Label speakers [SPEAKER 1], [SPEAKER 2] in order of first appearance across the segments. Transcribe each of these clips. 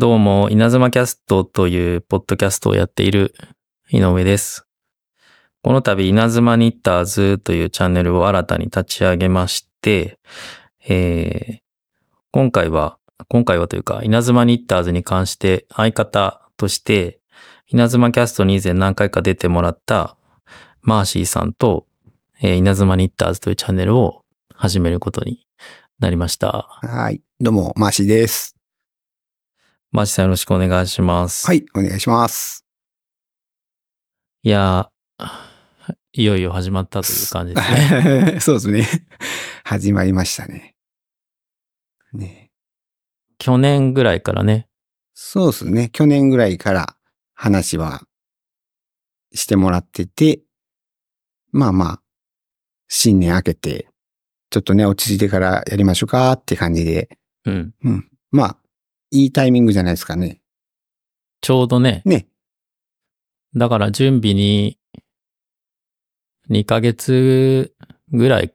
[SPEAKER 1] どうも、稲妻キャストというポッドキャストをやっている井上です。この度、稲妻ニッターズというチャンネルを新たに立ち上げまして、えー今回は、今回はというか、稲妻ニッターズに関して相方として、稲妻キャストに以前何回か出てもらったマーシーさんと、えー稲妻ニッターズというチャンネルを始めることになりました。
[SPEAKER 2] はい。どうも、マーシーです。
[SPEAKER 1] マーシーさんよろしくお願いします。
[SPEAKER 2] はい、お願いします。
[SPEAKER 1] いやー、いよいよ始まったという感じですね。
[SPEAKER 2] そうですね。始まりましたね。ね
[SPEAKER 1] 去年ぐらいからね、
[SPEAKER 2] そうですね。去年ぐらいから話はしてもらってて、まあまあ、新年明けて、ちょっとね、落ち着いてからやりましょうかって感じで、
[SPEAKER 1] うん。
[SPEAKER 2] うん。まあ、いいタイミングじゃないですかね。
[SPEAKER 1] ちょうどね、
[SPEAKER 2] ね。
[SPEAKER 1] だから準備に2ヶ月ぐらい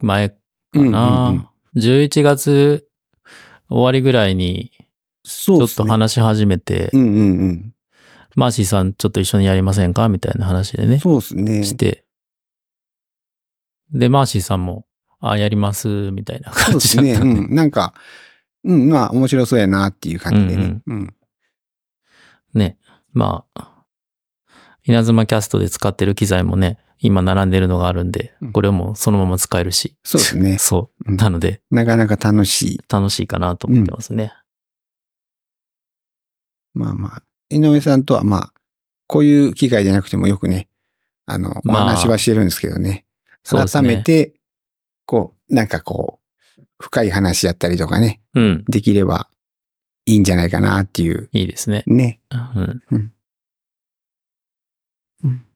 [SPEAKER 1] 前か
[SPEAKER 2] うん
[SPEAKER 1] な。
[SPEAKER 2] うんうん
[SPEAKER 1] 11月終わりぐらいにちょっと。話し始めて、
[SPEAKER 2] うんうんうん。
[SPEAKER 1] マーシーさんちょっと一緒にやりませんか？みたいな話でね、
[SPEAKER 2] そうですね。
[SPEAKER 1] して。で、マーシーさんも、あ、やります、みたいな
[SPEAKER 2] そう
[SPEAKER 1] 感。じだったんで。
[SPEAKER 2] うん。なんか、うん、まあ、面白そうやなっていう感じでね。うん。
[SPEAKER 1] ね。まあ、稲妻キャストで使ってる機材もね、今並んでるのがあるんで
[SPEAKER 2] うん、
[SPEAKER 1] これもそのまま使えるし。
[SPEAKER 2] そうですね
[SPEAKER 1] そう。
[SPEAKER 2] うん
[SPEAKER 1] なので、
[SPEAKER 2] なかなか楽しい。
[SPEAKER 1] 楽しいかなと思ってますね。
[SPEAKER 2] まあまあ、井上さんとはまあ、こういう機会じゃなくてもよくね、あの、お
[SPEAKER 1] まあ
[SPEAKER 2] 話はしてるんですけどね改めて、こう、なんかこう、深い話やったりとかね、
[SPEAKER 1] うん。
[SPEAKER 2] できればいいんじゃないかなっていう。
[SPEAKER 1] いいですね。
[SPEAKER 2] ね。
[SPEAKER 1] うん。
[SPEAKER 2] うんうん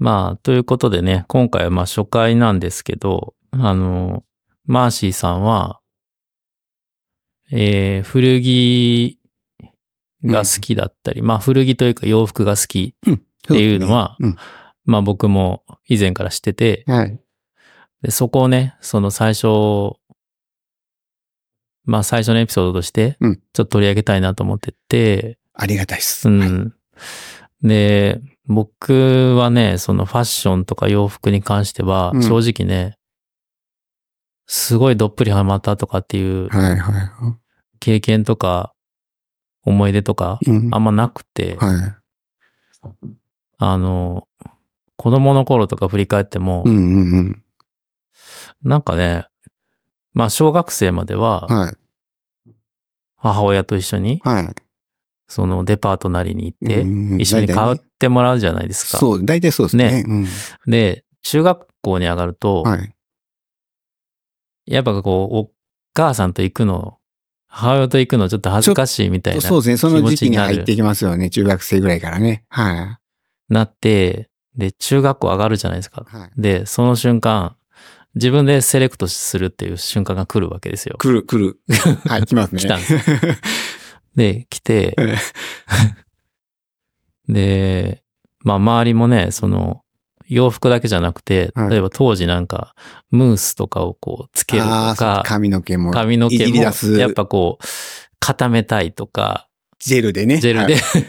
[SPEAKER 1] まあ、ということでね、今回はまあ初回なんですけど、あの、マーシーさんは、えー、古着が好きだったり、まあ古着というか洋服が好きっていうのは、
[SPEAKER 2] うん
[SPEAKER 1] まあ僕も以前から知ってて、
[SPEAKER 2] はい。
[SPEAKER 1] でそこをね、その最初、まあ最初のエピソードとして、ちょ
[SPEAKER 2] うん
[SPEAKER 1] っと取り上げたいなと思ってて、
[SPEAKER 2] ありがたいです。はい。
[SPEAKER 1] うん。で、僕はね、そのファッションとか洋服に関しては
[SPEAKER 2] う、ん。
[SPEAKER 1] 正直ね、すごいどっぷりハマったとかっていう経験とか思い出とかあんまなくて、
[SPEAKER 2] は
[SPEAKER 1] あの、子供の頃とか振り返っても。なんかね、まあ小学生までは
[SPEAKER 2] はい。
[SPEAKER 1] 母親と一緒に
[SPEAKER 2] はい。
[SPEAKER 1] そのデパートなりに行って
[SPEAKER 2] うんうん
[SPEAKER 1] 一緒に買ってもらうじゃないですか。
[SPEAKER 2] そう、大体そうですね。うん
[SPEAKER 1] で、中学校に上がると、
[SPEAKER 2] はい。
[SPEAKER 1] やっぱこう、お母さんと行くの、母親と行くのちょっと恥ずかしいみたいな、
[SPEAKER 2] そうですね。その時期に入ってきますよね。中学生ぐらいからね。はい。
[SPEAKER 1] なって、で、中学校上がるじゃないですか。
[SPEAKER 2] はい。
[SPEAKER 1] で、その瞬間、自分でセレクトするっていう瞬間が来るわけですよ。
[SPEAKER 2] 来る、来る。はい、来ますね。
[SPEAKER 1] 来たんです で、来て、
[SPEAKER 2] え
[SPEAKER 1] で、まあ周りもね、その、洋服だけじゃなくて、
[SPEAKER 2] はい
[SPEAKER 1] 例えば当時なんか、ムースとかをこうつけるとか、
[SPEAKER 2] 髪の毛も。い
[SPEAKER 1] 髪の毛も。やっぱこう、固めたいとか、
[SPEAKER 2] ジェルでね。
[SPEAKER 1] ジェルで、
[SPEAKER 2] はい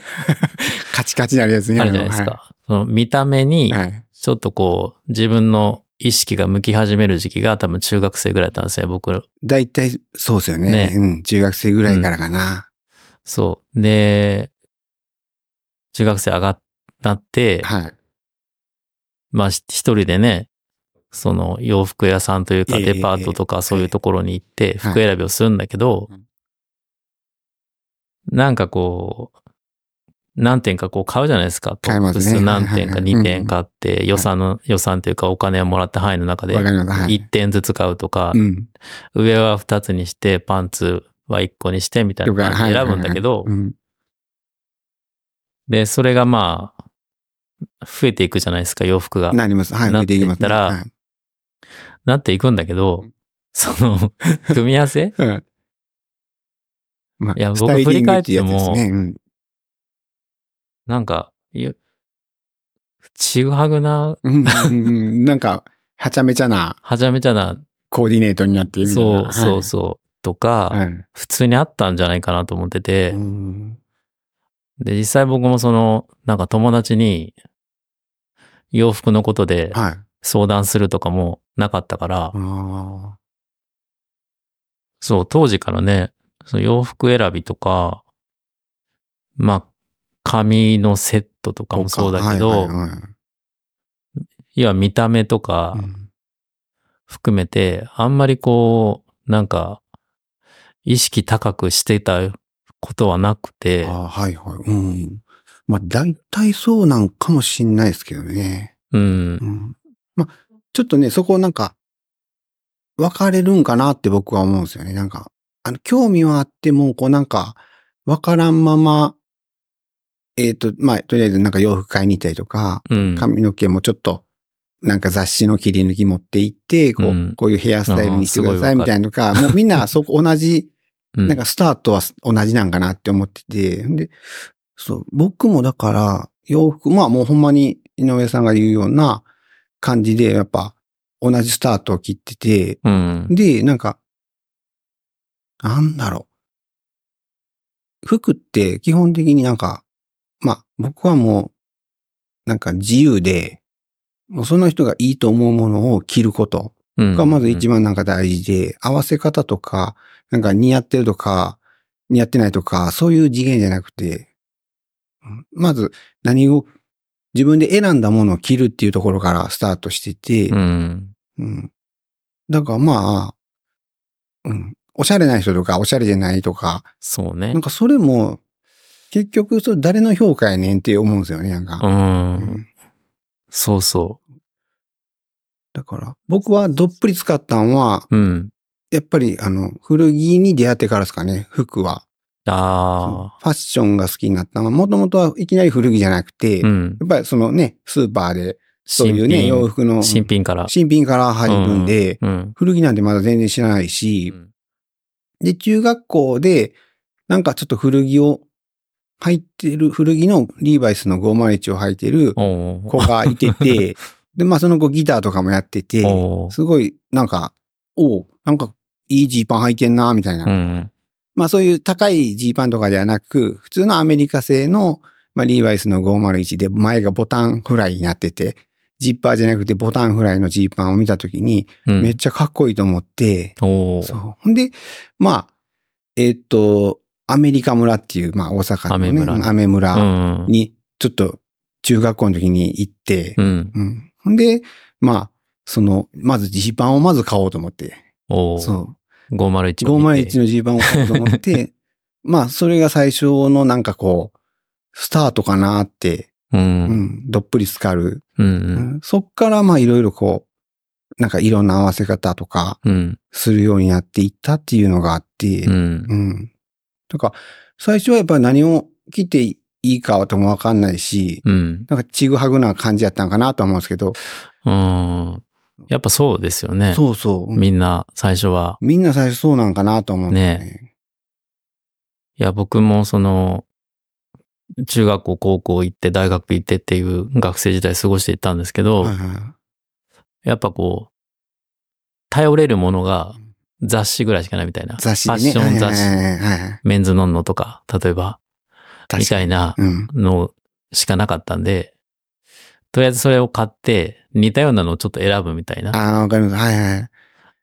[SPEAKER 2] カチカチになるやつね。
[SPEAKER 1] あるじゃないですか。その見た目に、
[SPEAKER 2] はい。はい。
[SPEAKER 1] ちょっとこう、自分の意識が向き始める時期が多分中学生ぐらいだったんですよ、僕。
[SPEAKER 2] 大体、そうですよね。
[SPEAKER 1] ね
[SPEAKER 2] うん。中学生ぐらいからかな。
[SPEAKER 1] そう。で、中学生上がなって、
[SPEAKER 2] はい。
[SPEAKER 1] まあし一人でね、その洋服屋さんというか
[SPEAKER 2] ええ
[SPEAKER 1] デパートとかそういうところに行って
[SPEAKER 2] はい
[SPEAKER 1] 服選びをするんだけど
[SPEAKER 2] うん、
[SPEAKER 1] なんかこう、何点かこう買うじゃないですか。
[SPEAKER 2] 買いますね
[SPEAKER 1] 何点か
[SPEAKER 2] はいはいはい
[SPEAKER 1] 2点買って予算の、予算というかお金をもらった範囲の中で
[SPEAKER 2] わかります。はい。
[SPEAKER 1] 1点ずつ買うとか
[SPEAKER 2] う、ん。
[SPEAKER 1] 上は2つにしてパンツは1個にしてみたいな感じで選ぶんだけど
[SPEAKER 2] う、ん。
[SPEAKER 1] で、それがまあ、増えていくじゃないですか、洋服が。
[SPEAKER 2] なります。はい。
[SPEAKER 1] なってい。ったなっていくんだけど、その、組み合わせ？
[SPEAKER 2] うんまあ
[SPEAKER 1] いや僕振り返っても
[SPEAKER 2] ですねうん
[SPEAKER 1] なんか、いやちぐはぐな、
[SPEAKER 2] なんか、はちゃめちゃな
[SPEAKER 1] はちゃめちゃな、
[SPEAKER 2] コーディネートになっているみたいな
[SPEAKER 1] そうそうそう。とか、
[SPEAKER 2] はい。
[SPEAKER 1] 普通にあったんじゃないかなと思ってて、
[SPEAKER 2] うん
[SPEAKER 1] で、実際僕もその、なんか友達に洋服のことで
[SPEAKER 2] はい。
[SPEAKER 1] 相談するとかもなかったから、
[SPEAKER 2] ああ。
[SPEAKER 1] そう、当時からね、その洋服選びとか、まあ、髪のセットとかもそうだけど、
[SPEAKER 2] はいは
[SPEAKER 1] 見た目とか
[SPEAKER 2] うん
[SPEAKER 1] 含めて、あんまりこう、なんか、意識高くしてたことはなくて、
[SPEAKER 2] ああはいはい。うん。まあ、大体そうなんかもしんないですけどね。
[SPEAKER 1] うん
[SPEAKER 2] う、ん。まあ、ちょっとね、そこなんか、分かれるんかなって僕は思うんですよね。なんか、あの、興味はあっても、こうなんか、分からんまま、えっ、と、まあ、とりあえずなんか洋服買いに行ったりとか、
[SPEAKER 1] うん、
[SPEAKER 2] 髪の毛もちょっと、なんか雑誌の切り抜き持って行って、こう、
[SPEAKER 1] うん。
[SPEAKER 2] こういうヘアスタイルにしてくださいみたいなのか、もうみんなそこ同じ、
[SPEAKER 1] うん。
[SPEAKER 2] なんかスタートは同じなんかなって思ってて、で、そう、僕もだから、洋服、まあもうほんまに井上さんが言うような感じで、やっぱ同じスタートを切ってて、
[SPEAKER 1] うん、
[SPEAKER 2] で、なんか、なんだろう。服って基本的になんか、まあ僕はもう、なんか自由で、もうその人がいいと思うものを着ること
[SPEAKER 1] うん
[SPEAKER 2] がまず一番なんか大事で、合わせ方とか、なんか似合ってるとか、似合ってないとか、そういう次元じゃなくて、うんまず何を自分で選んだものを着るっていうところからスタートしてて、
[SPEAKER 1] うん、
[SPEAKER 2] うん。だからまあ、うん。おしゃれな人とか、おしゃれじゃないとか、
[SPEAKER 1] そうね
[SPEAKER 2] なん。かそれも、結局、それ誰の評価やねんって思うんですよね、なんか。
[SPEAKER 1] うん、
[SPEAKER 2] うん
[SPEAKER 1] そうそ
[SPEAKER 2] だから、僕はどっぷり使ったんは、
[SPEAKER 1] う。うん。
[SPEAKER 2] やっぱり、あの、古着に出会ってからですかね、服は。
[SPEAKER 1] あ
[SPEAKER 2] ファッションが好きになったのは、もともとはいきなり古着じゃなくて、
[SPEAKER 1] あ、うん。
[SPEAKER 2] やっぱりそのね、スーパーで、そういうね、洋服の
[SPEAKER 1] 新品から。
[SPEAKER 2] 新品から入るんで、
[SPEAKER 1] うん。
[SPEAKER 2] 古着なんてまだ全然知らないし、で、中学校で、なんかちょっと古着を履いてる、古着のリーバイスの501を履いてる
[SPEAKER 1] お
[SPEAKER 2] 子がいてて、で、まあその子ギターとかもやってて、
[SPEAKER 1] お
[SPEAKER 2] すごい、なんか、おうなんかいいジーパン履いてんな、みたいな。
[SPEAKER 1] うん。
[SPEAKER 2] まあそういう高いジーパンとかではなく、普通のアメリカ製の、まあリーバイスの501で前がボタンフライになってて、ジッパーじゃなくてボタンフライのジーパンを見たときに、
[SPEAKER 1] うん
[SPEAKER 2] めっちゃかっこいいと思って、
[SPEAKER 1] おー
[SPEAKER 2] そう。ほんで、まあ、えーっと、アメリカ村っていう、まあ大阪のね、
[SPEAKER 1] アメ村
[SPEAKER 2] 村
[SPEAKER 1] ん。
[SPEAKER 2] に、ちょっと中学校の時に行って、
[SPEAKER 1] うん。
[SPEAKER 2] うん。で、まあ、その、まずジーパンをまず買おうと思って。
[SPEAKER 1] おー
[SPEAKER 2] そう。
[SPEAKER 1] 501を見て。
[SPEAKER 2] 501のジーパンを買おうと思って、まあ、それが最初のなんかこう、スタートかなって、
[SPEAKER 1] う。
[SPEAKER 2] うんん、どっぷり浸かる。
[SPEAKER 1] う。
[SPEAKER 2] うんん、そっからまあいろいろこう、なんかいろんな合わせ方とか
[SPEAKER 1] うん。
[SPEAKER 2] するようになっていったっていうのがあって、
[SPEAKER 1] うん。
[SPEAKER 2] うん。とか、最初はやっぱり何を着ていいかともわかんないし、
[SPEAKER 1] うん。
[SPEAKER 2] なんかちぐはぐな感じやったんかなと思うんですけど、
[SPEAKER 1] うん。やっぱそうですよね。
[SPEAKER 2] そうそう。
[SPEAKER 1] みんな最初は。
[SPEAKER 2] みんな最初そうなんかなと思うんですね。
[SPEAKER 1] いや、僕もその、中学校、高校行って、大学行ってっていう学生時代過ごしていったんですけど、
[SPEAKER 2] はいは
[SPEAKER 1] やっぱこう、頼れるものが雑誌ぐらいしかないみたいな。
[SPEAKER 2] い。雑誌でね。
[SPEAKER 1] ファッション雑誌。
[SPEAKER 2] はいはいはいはい。
[SPEAKER 1] メンズノンノとか、例えば、みたいな
[SPEAKER 2] うん。
[SPEAKER 1] のしかなかったんで、とりあえずそれを買って、似たようなのをちょっと選ぶみたいな。
[SPEAKER 2] ああ、わかります。はいはい。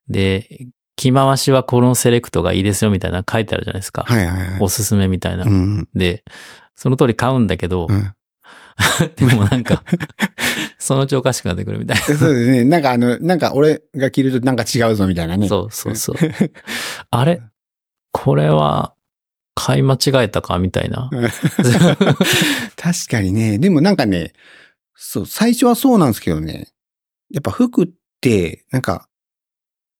[SPEAKER 1] で、着回しはこのセレクトがいいですよみたいなの書いてあるじゃないですか。
[SPEAKER 2] はいはいはい。
[SPEAKER 1] おすすめみたいな。
[SPEAKER 2] うん。
[SPEAKER 1] で、その通り買うんだけど、
[SPEAKER 2] うん。
[SPEAKER 1] でもなんか、そのうちおかしくなってくるみたい
[SPEAKER 2] そうですね。なんかあの、なんか俺が着るとなんか違うぞみたいな
[SPEAKER 1] な。
[SPEAKER 2] ね。
[SPEAKER 1] そうそうそう。あれ？これは、買い間違えたかみたいな。
[SPEAKER 2] 確かにね。でもなんかね、そう、最初はそうなんですけどね。やっぱ服って、なんか、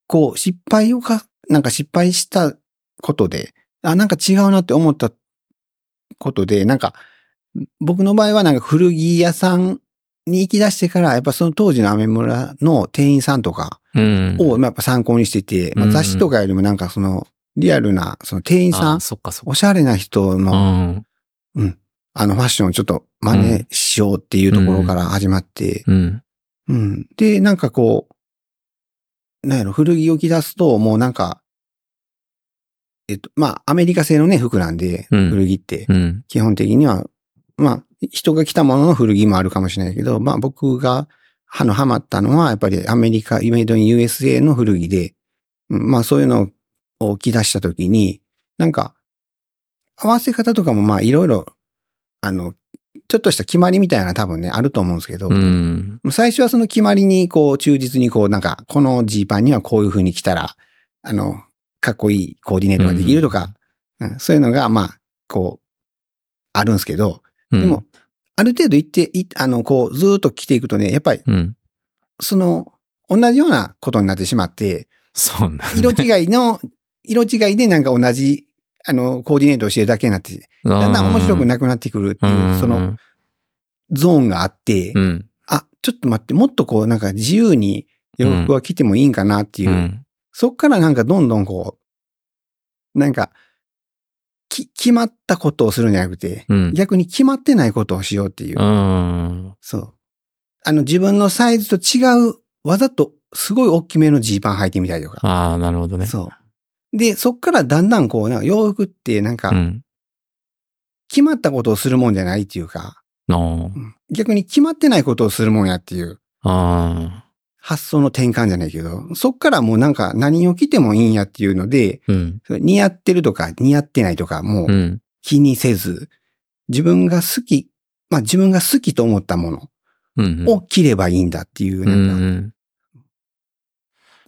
[SPEAKER 2] こう、失敗をか、なんか失敗したことで、あ、なんか違うなって思ったことで、なんか、僕の場合はなんか古着屋さんに行き出してから、やっぱその当時のアメ村の店員さんとか
[SPEAKER 1] うん。
[SPEAKER 2] を、まあやっぱ参考にしてて、まあ
[SPEAKER 1] うん
[SPEAKER 2] 雑誌とかよりもなんかその、リアルな、その店員さん。おしゃれな人
[SPEAKER 1] う
[SPEAKER 2] の、
[SPEAKER 1] ん。
[SPEAKER 2] あのファッションをちょっと真似しようっていうところから始まって、
[SPEAKER 1] うん。
[SPEAKER 2] うん。で、なんかこう、なんやろ、古着を着出すと、もうなんか、えっと、まあ、アメリカ製のね、服なんで、
[SPEAKER 1] うん
[SPEAKER 2] 古着って、
[SPEAKER 1] うん。
[SPEAKER 2] 基本的には、まあ、人が着たものの古着もあるかもしれないけど、まあ、僕が、あの、ハマったのは、やっぱりアメリカ、メイドイン USA の古着で、うんまあ、そういうのを着出したときに、なんか、合わせ方とかもまあ、いろいろ、あの、ちょっとした決まりみたいなの多分ね、あると思うんですけど、
[SPEAKER 1] うん。
[SPEAKER 2] 最初はその決まりにこう忠実にこうなんかこのジーパンにはこういう風に着たら、あの、かっこいいコーディネートができるとか、うんそういうのがまあ、こう、あるんですけど、
[SPEAKER 1] うん
[SPEAKER 2] でも、、ある程度行って、いあの、こうずーっと着ていくとね、やっぱり
[SPEAKER 1] うん。
[SPEAKER 2] その、同じようなことになってしまって、
[SPEAKER 1] そうなね
[SPEAKER 2] 色違いの、色違いでなんか同じ、あの、コーディネートをしてるだけになって、だんだん面白くなくなってくるっていう、その、ゾーンがあって、
[SPEAKER 1] うん。
[SPEAKER 2] あ、ちょっと待って、もっとこう、なんか自由に洋服は着てもいいんかなっていう、
[SPEAKER 1] うん。
[SPEAKER 2] そっからなんかどんどんこう、なんか、き、決まったことをするんじゃなくて、
[SPEAKER 1] うん。
[SPEAKER 2] 逆に決まってないことをしようっていう。
[SPEAKER 1] うん。
[SPEAKER 2] そう。あの自分のサイズと違う、わざとすごい大きめのジーパン履いてみたりとか。
[SPEAKER 1] ああ、なるほどね。
[SPEAKER 2] そう。で、そっからだんだんこう、なんか洋服ってなんか
[SPEAKER 1] う、ん。
[SPEAKER 2] 決まったことをするもんじゃないっていうか、逆に決まってないことをするもんやっていう。
[SPEAKER 1] ああ。
[SPEAKER 2] 発想の転換じゃないけど、そっからもうなんか何を着てもいいんやっていうので、
[SPEAKER 1] うん。
[SPEAKER 2] 似合ってるとか似合ってないとかも
[SPEAKER 1] う。
[SPEAKER 2] うん気にせず、自分が好き、まあ自分が好きと思ったもの
[SPEAKER 1] うん。
[SPEAKER 2] を着ればいいんだっていう、
[SPEAKER 1] う
[SPEAKER 2] なんか、
[SPEAKER 1] ん。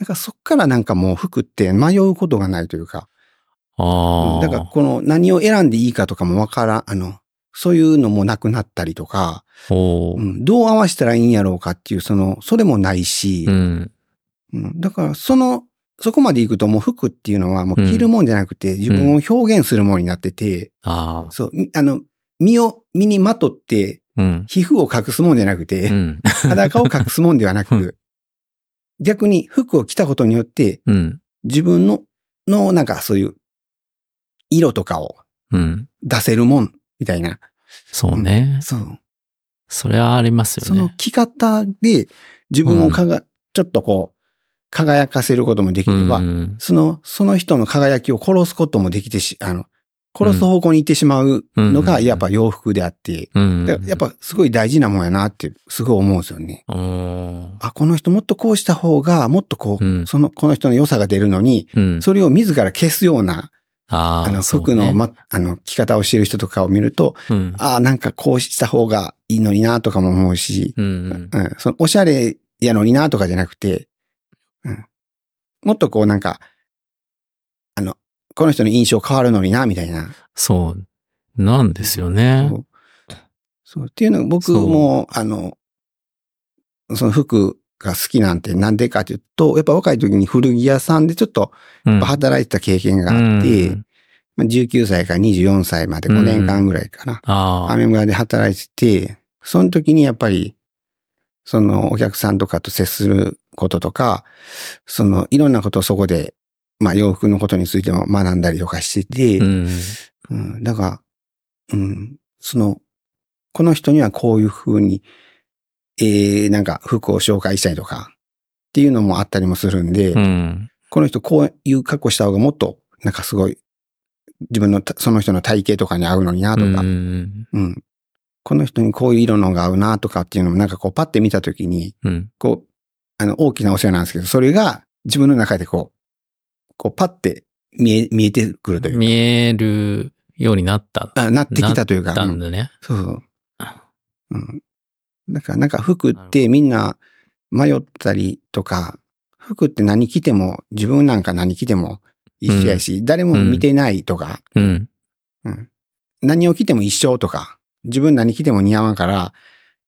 [SPEAKER 2] だからそっからなんかもう服って迷うことがないというか、
[SPEAKER 1] ああ。
[SPEAKER 2] だからこの何を選んでいいかとかもわからん、あの、そういうのもなくなったりとか、うんどう合わせたらいいんやろうかっていう、その、それもないし、
[SPEAKER 1] うん。
[SPEAKER 2] うんだから、その、そこまで行くともう服っていうのはもう着るもんじゃなくて、自分を表現するものになってて、
[SPEAKER 1] ああ。
[SPEAKER 2] そう、みあの、身を、身にまとって、
[SPEAKER 1] うん。
[SPEAKER 2] 皮膚を隠すもんじゃなくて、
[SPEAKER 1] うん。
[SPEAKER 2] 裸を隠すもんではな
[SPEAKER 1] う
[SPEAKER 2] く、逆に服を着たことによって、
[SPEAKER 1] うん。
[SPEAKER 2] 自分の、の、なんかそういう、色とかを
[SPEAKER 1] うん。
[SPEAKER 2] 出せるもん、みたいな。
[SPEAKER 1] そうね。
[SPEAKER 2] そう。
[SPEAKER 1] それはありますよね。
[SPEAKER 2] その着方で自分をかが、ちょっとこう、輝かせることもできれば、
[SPEAKER 1] うん
[SPEAKER 2] その、その人の輝きを殺すこともできてし、あの、殺す方向に行ってしまうのが、
[SPEAKER 1] うん
[SPEAKER 2] やっぱ洋服であって、
[SPEAKER 1] うん。
[SPEAKER 2] やっぱすごい大事なもんやなって、すごい思うんですよね。
[SPEAKER 1] うん。
[SPEAKER 2] あ、この人もっとこうした方が、もっとこう、
[SPEAKER 1] うん
[SPEAKER 2] その、この人の良さが出るのに、
[SPEAKER 1] うん。
[SPEAKER 2] それを自ら消すような、
[SPEAKER 1] ああ。
[SPEAKER 2] あの、服の、ま、あの、着方をしている人とかを見ると、
[SPEAKER 1] うん。
[SPEAKER 2] ああ、なんかこうした方がいいのになとかも思うし、
[SPEAKER 1] うん。
[SPEAKER 2] うん、その、おしゃれやのになとかじゃなくて、うん、もっとこうなんか、あの、この人の印象変わるのにな、みたいな。
[SPEAKER 1] そう。なんですよね
[SPEAKER 2] そ。う。そう。っていうのが僕も、あの、その服が好きなんてなんでかというと、やっぱ若い時に古着屋さんでちょっと
[SPEAKER 1] うん。
[SPEAKER 2] 働いてた経験があって、
[SPEAKER 1] うん。
[SPEAKER 2] まあ19歳から24歳まで5年間ぐらいかな。アメ村で働いてて、その時にやっぱり、そのお客さんとかと接することとか、そのいろんなことをそこで、まあ洋服のことについても学んだりとかしてて、
[SPEAKER 1] うん。
[SPEAKER 2] うん、だから、うん、その、この人にはこういう風に、えー、なんか服を紹介したりとか、っていうのもあったりもするんで、
[SPEAKER 1] うん。
[SPEAKER 2] この人こういう格好した方がもっと、なんかすごい、自分のた、その人の体型とかに合うのになとか、
[SPEAKER 1] うん。
[SPEAKER 2] うん。この人にこういう色のが合うなとかっていうのもなんかこうパッて見たときに、
[SPEAKER 1] うん。
[SPEAKER 2] こう、あの大きなお世話なんですけど、それが自分の中でこう、こうパッて見え、見えてくるというか
[SPEAKER 1] 見えるようになった。
[SPEAKER 2] あなってきたというか、うん
[SPEAKER 1] たんだね。
[SPEAKER 2] そうそう。うん。だからなんか服ってみんな迷ったりとか、服って何着ても、自分なんか何着ても一緒やし、誰も見てないとか、
[SPEAKER 1] うん。
[SPEAKER 2] うん。何を着ても一緒とか、自分何着ても似合わんから、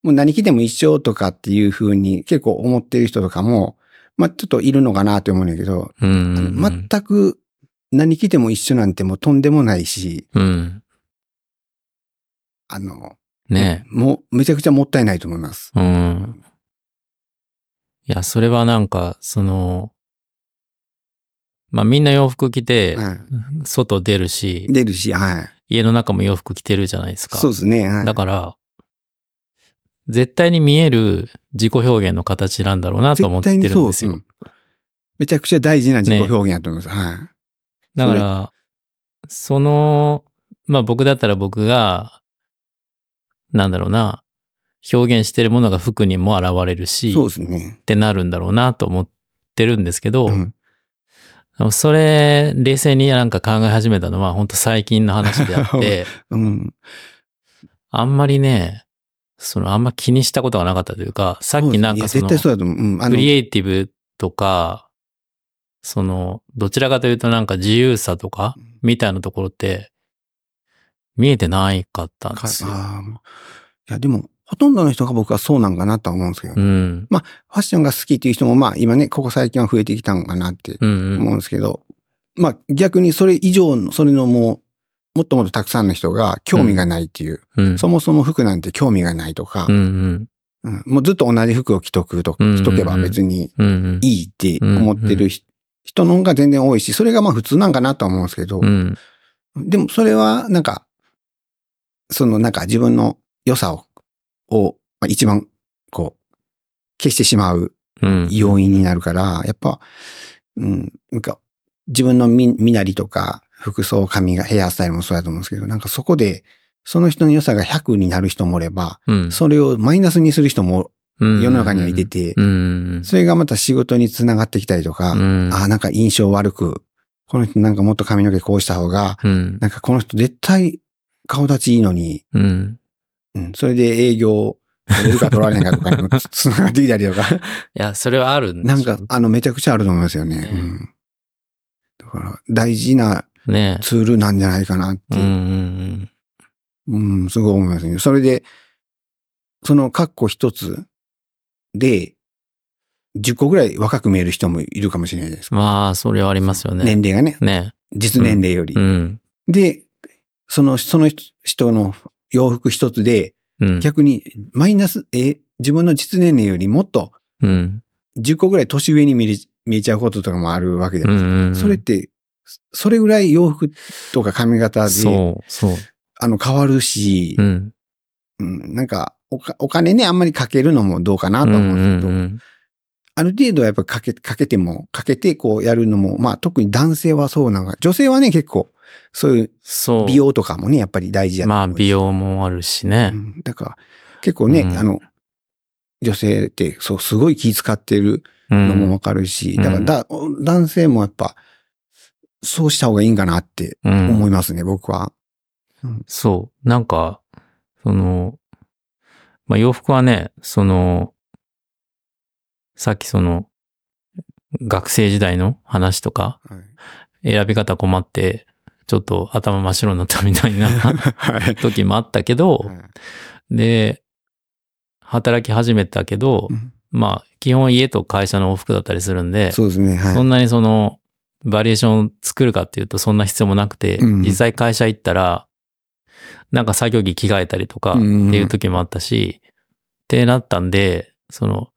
[SPEAKER 2] もう何着ても一緒とかっていう風に結構思ってる人とかも、まあちょっといるのかなって思うんだけど、
[SPEAKER 1] う
[SPEAKER 2] あ
[SPEAKER 1] ん。
[SPEAKER 2] の全く何着ても一緒なんてもうとんでもないし、
[SPEAKER 1] うん。
[SPEAKER 2] あの、
[SPEAKER 1] ね
[SPEAKER 2] もうめちゃくちゃもったいないと思います。
[SPEAKER 1] うん。いや、それはなんか、その、まあみんな洋服着て、
[SPEAKER 2] はい。
[SPEAKER 1] 外出るし、
[SPEAKER 2] 出るし、はい。
[SPEAKER 1] 家の中も洋服着てるじゃないですか。
[SPEAKER 2] そうですね。はい
[SPEAKER 1] だから、絶対に見える自己表現の形なんだろうなと思ってるんですよ。
[SPEAKER 2] うんめちゃくちゃ大事な自己表現だと思います。はい。
[SPEAKER 1] だから、その、まあ僕だったら僕が、なんだろうな、表現してるものが服にも現れるし、
[SPEAKER 2] そう
[SPEAKER 1] っ
[SPEAKER 2] ですね。
[SPEAKER 1] てなるんだろうなと思ってるんですけど、
[SPEAKER 2] うん。
[SPEAKER 1] それ、冷静になんか考え始めたのは本当最近の話であって、
[SPEAKER 2] うん。
[SPEAKER 1] あんまりね、そのあんま気にしたことがなかったというか、さっきなんかその、
[SPEAKER 2] そうだと思う。うん。
[SPEAKER 1] ク、リエイティブとか、その、どちらかというとなんか自由さとか、みたいなところって、見えてないかったん
[SPEAKER 2] か
[SPEAKER 1] ですよ。
[SPEAKER 2] いや、でも、ほとんどの人が僕はそうなんかなとは思うんですけど、フ
[SPEAKER 1] うん。
[SPEAKER 2] ァッションが好きっていう人も、まあ今ね、ここ最近は増えてきたのかなって
[SPEAKER 1] うんうん。
[SPEAKER 2] 思うんですけど、まあ逆にそれ以上の、それのもう、もっともっとたくさんの人が興味がないっていう、
[SPEAKER 1] うん。
[SPEAKER 2] そもそも服なんて興味がないとか
[SPEAKER 1] う、ん
[SPEAKER 2] うんもうずっと同じ服を着とくと、
[SPEAKER 1] うん
[SPEAKER 2] 着とけば別に
[SPEAKER 1] うん。うんうん。
[SPEAKER 2] いいって思ってるひ人の方が全然多いし、それがまあ普通なんかなとは思うんですけど、
[SPEAKER 1] うん。
[SPEAKER 2] でもそれはなんか、そのなんか自分の良さを、をまあ一番こう、消してしまう
[SPEAKER 1] うん。
[SPEAKER 2] 要因になるから、やっぱ、うん、なんか自分の身身なりとか、服装、髪が、ヘアスタイルもそうだと思うんですけど、なんかそこで、その人の良さが100になる人もおれば、
[SPEAKER 1] うん。
[SPEAKER 2] それをマイナスにする人も
[SPEAKER 1] うん
[SPEAKER 2] 世の中にはいてて、
[SPEAKER 1] うん。
[SPEAKER 2] それがまた仕事につながってきたりとか、
[SPEAKER 1] うん。
[SPEAKER 2] ああ、なんか印象悪く、この人なんかもっと髪の毛こうした方が、
[SPEAKER 1] うん。
[SPEAKER 2] なんかこの人絶対顔立ちいいのに、
[SPEAKER 1] うん。
[SPEAKER 2] うん、それで営業取れるか取られないかとかにも つながってきたりとか、
[SPEAKER 1] いや、それはあるんで
[SPEAKER 2] なん
[SPEAKER 1] しょ
[SPEAKER 2] かあのめちゃくちゃあると思いますよね。
[SPEAKER 1] ね
[SPEAKER 2] うん、だから大事な
[SPEAKER 1] ね
[SPEAKER 2] ツールなんじゃないかなって、
[SPEAKER 1] うんうん
[SPEAKER 2] うん、すごい思いますね。それで、そのカッコ一つで、10個ぐらい若く見える人もいるかもしれないです
[SPEAKER 1] うん。まあ、それはありますよね。
[SPEAKER 2] 年齢がね、
[SPEAKER 1] ね。
[SPEAKER 2] 実年齢より。
[SPEAKER 1] うん。
[SPEAKER 2] で、その、その人の洋服一つで、
[SPEAKER 1] うん。
[SPEAKER 2] 逆にマイナス、え、自分の実年齢よりもっと
[SPEAKER 1] うん。
[SPEAKER 2] 10個ぐらい年上に見れ見えちゃうこととかもあるわけで、
[SPEAKER 1] うんうん。
[SPEAKER 2] それって、それぐらい洋服とか髪型で、
[SPEAKER 1] そう、そう。
[SPEAKER 2] あの、変わるし
[SPEAKER 1] う、ん。
[SPEAKER 2] うん、なんかお金ね、あんまりかけるのもどうかなと思うんですけど、
[SPEAKER 1] うんうん
[SPEAKER 2] ある程度はやっぱかけ、かけても、かけてこうやるのも、まあ特に男性はそうなのが、女性はね、結構、そういう
[SPEAKER 1] そう。
[SPEAKER 2] 美容とかもね、やっぱり大事やと
[SPEAKER 1] まあ、美容もあるしね
[SPEAKER 2] う。んだから、結構ね、
[SPEAKER 1] うん
[SPEAKER 2] あの、女性って、そう、すごい気遣ってる
[SPEAKER 1] う
[SPEAKER 2] のも
[SPEAKER 1] ん。
[SPEAKER 2] わかるし、
[SPEAKER 1] うん
[SPEAKER 2] だからだ、男性もやっぱ、そうした方がいいんかなって
[SPEAKER 1] うん
[SPEAKER 2] 思いますね、僕は。
[SPEAKER 1] そう。なんか、その、まあ、洋服はね、その、さっきその、学生時代の話とか、
[SPEAKER 2] はい。
[SPEAKER 1] 選び方困って、ちょっと頭真っ白になったみたいな
[SPEAKER 2] はい。
[SPEAKER 1] 時もあったけど、で、働き始めたけど、
[SPEAKER 2] うん
[SPEAKER 1] まあ、基本家と会社の往復だったりするんで、
[SPEAKER 2] そうですね、はい。
[SPEAKER 1] そんなにその、バリエーションを作るかっていうとそんな必要もなくて、
[SPEAKER 2] うん
[SPEAKER 1] 実際会社行ったら、なんか作業着着替えたりとかって
[SPEAKER 2] うん
[SPEAKER 1] いう時もあったし、ってなったんで、その、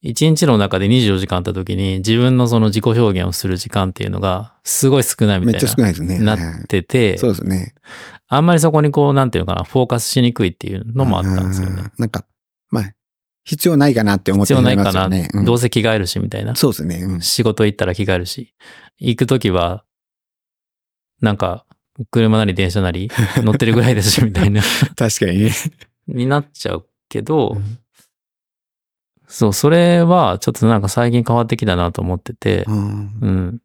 [SPEAKER 1] 一日の中で24時間あった時に自分のその自己表現をする時間っていうのがすごい少ないみ
[SPEAKER 2] めっちゃ
[SPEAKER 1] たい
[SPEAKER 2] 少ないですね。
[SPEAKER 1] な、ってて、
[SPEAKER 2] そうですね。
[SPEAKER 1] あんまりそこにこう、なんていうのかな、フォーカスしにくいっていうのもあったんですよね。
[SPEAKER 2] うんなんか、まあ、必要ないかなって思って
[SPEAKER 1] 必要ないかな。
[SPEAKER 2] うん
[SPEAKER 1] どうせ着替えるしみたいな。
[SPEAKER 2] そうですね。うん
[SPEAKER 1] 仕事行ったら着替えるし、行くときは、なんか、車なり電車なり乗ってるぐらいですし、みたいな、
[SPEAKER 2] 確かにね。
[SPEAKER 1] になっちゃうけど、そう、それはちょっとなんか最近変わってきたなと思ってて、
[SPEAKER 2] うん
[SPEAKER 1] うん、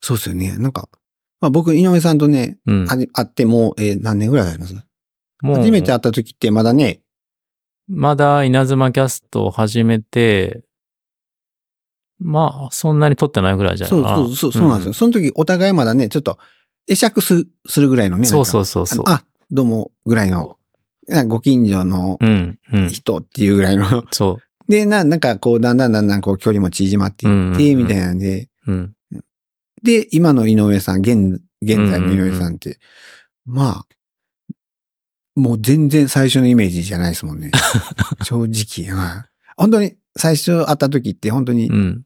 [SPEAKER 2] そうですよね。なんか、まあ僕、井上さんとね、
[SPEAKER 1] うん。
[SPEAKER 2] 会ってもう、えー何年ぐらいあります？
[SPEAKER 1] もう、
[SPEAKER 2] 初めて会った時ってまだね、
[SPEAKER 1] まだ稲妻キャストを始めて、まあ、そんなに撮ってないぐらいじゃない
[SPEAKER 2] そう
[SPEAKER 1] かな。
[SPEAKER 2] そうそう、そうなんですよ。その時お互いまだね、ちょっと、会釈すするぐらいのね。
[SPEAKER 1] そうそう
[SPEAKER 2] う
[SPEAKER 1] そうそう。
[SPEAKER 2] あ、どうも、ぐらいの、ご近所の
[SPEAKER 1] うん、うん。
[SPEAKER 2] 人っていうぐらいの。
[SPEAKER 1] そ
[SPEAKER 2] で、な、なんかこう、だんだんだんだんこう、距離も縮まっていって、
[SPEAKER 1] うん
[SPEAKER 2] みたいなんで、
[SPEAKER 1] う。うん。
[SPEAKER 2] で、今の井上さん、現、現在の井上さんって、まあ、もう全然最初のイメージじゃないですもんね。正直。はい本当に最初会った時って本当に、
[SPEAKER 1] うん。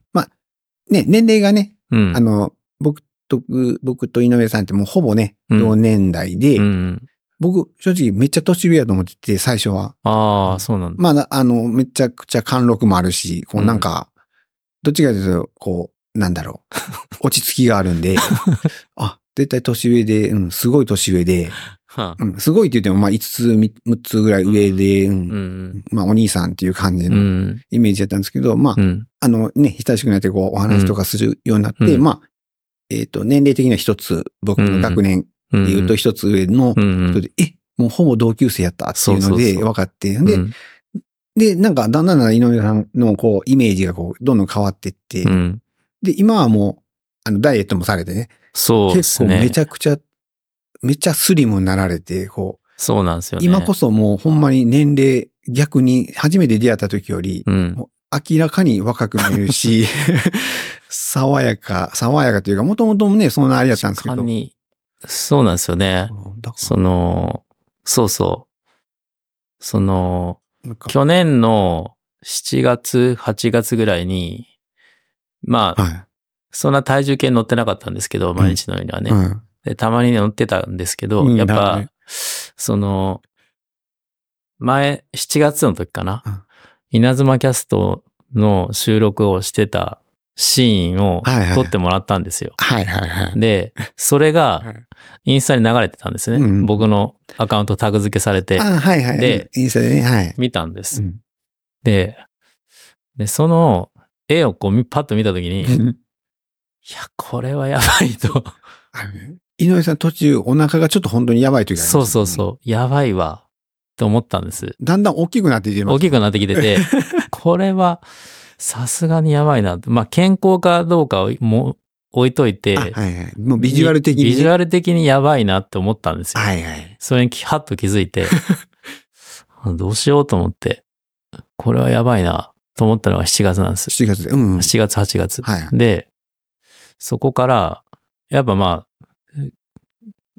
[SPEAKER 2] ね、年齢がね、
[SPEAKER 1] うん。
[SPEAKER 2] あの、僕と、僕と井上さんってもうほぼね、
[SPEAKER 1] うん
[SPEAKER 2] 同年代で、
[SPEAKER 1] うん。
[SPEAKER 2] 僕、正直めっちゃ年上やと思ってて、最初は。
[SPEAKER 1] ああ、そうなんだ。
[SPEAKER 2] まあ、あの、めちゃくちゃ貫禄もあるし、こうなんか、どっちかというと、こう、なんだろう、落ち着きがあるんで、あ、絶対年上で、うん、すごい年上で、
[SPEAKER 1] はあ
[SPEAKER 2] うん、すごいって言っても、まあ、5つ、6つぐらい上で、うん
[SPEAKER 1] うん。
[SPEAKER 2] まあ、お兄さんっていう感じ
[SPEAKER 1] う
[SPEAKER 2] の
[SPEAKER 1] ん。
[SPEAKER 2] イメージだったんですけど、まあ
[SPEAKER 1] う、ん。
[SPEAKER 2] あのね、親しくなってこう、お話とかするようになって、
[SPEAKER 1] うん
[SPEAKER 2] まあ、えっ、と、年齢的には一つ、僕の学年言うと一つ上のえ、もうほぼ同級生やったっていうので分かって、
[SPEAKER 1] うん、
[SPEAKER 2] で、で、なんか、だんだんだん井上さんのこう、イメージがこう、どんどん変わっていって、
[SPEAKER 1] うん。
[SPEAKER 2] で、今はもう、あの、ダイエットもされてね、
[SPEAKER 1] そうで
[SPEAKER 2] 結構
[SPEAKER 1] すね。
[SPEAKER 2] めちゃくちゃ、めっちゃスリムになられて、こう、
[SPEAKER 1] そうなんですよね。
[SPEAKER 2] 今こそもうほんまに年齢、逆に初めて出会った時より、
[SPEAKER 1] うん。
[SPEAKER 2] 明らかに若く見えるし、爽やか、爽やかというか、もともとね、そんなあれやったんですけど。
[SPEAKER 1] 他に、そうなんですよね。その、そうそう。その、去年の7月、8月ぐらいに、まあ、
[SPEAKER 2] はい。
[SPEAKER 1] そんな体重計乗ってなかったんですけど、毎日のようにはね。
[SPEAKER 2] うん
[SPEAKER 1] でたまに乗ってたんですけど、
[SPEAKER 2] うん
[SPEAKER 1] やっぱ、
[SPEAKER 2] ね
[SPEAKER 1] その、前、7月の時かな。
[SPEAKER 2] うん
[SPEAKER 1] 稲妻キャストの収録をしてたシーンを撮ってもらったんですよ。
[SPEAKER 2] はいはいはい。
[SPEAKER 1] で、それが
[SPEAKER 2] はい
[SPEAKER 1] インスタに流れてたんですね。
[SPEAKER 2] うん
[SPEAKER 1] 僕のアカウントタグ付けされて
[SPEAKER 2] あ、はいはい。
[SPEAKER 1] で、
[SPEAKER 2] インスタでね、はい。
[SPEAKER 1] 見たんです。
[SPEAKER 2] うん
[SPEAKER 1] で、で、その絵をこうパッと見たときに、いや、これはやばいと。
[SPEAKER 2] 井上さん途中お腹がちょっと本当にやばい時がありました
[SPEAKER 1] そうそうそう。やばいわ。って思ったんです。
[SPEAKER 2] だんだん大きくなっていってます。
[SPEAKER 1] 大きくなってきてて、これはさすがにやばいな。まあ、健康かどうかをもう置いといて、
[SPEAKER 2] あはいはい。もうビジュアル的にね。
[SPEAKER 1] ビジュアル的にやばいなって思ったんですよ。
[SPEAKER 2] はいはい。
[SPEAKER 1] それにハッと気づいて、どうしようと思って、これはやばいなと思ったのが7月なんです。
[SPEAKER 2] 7月で。うんうん。
[SPEAKER 1] 7月、8月。
[SPEAKER 2] はい
[SPEAKER 1] で、そこから、やっぱま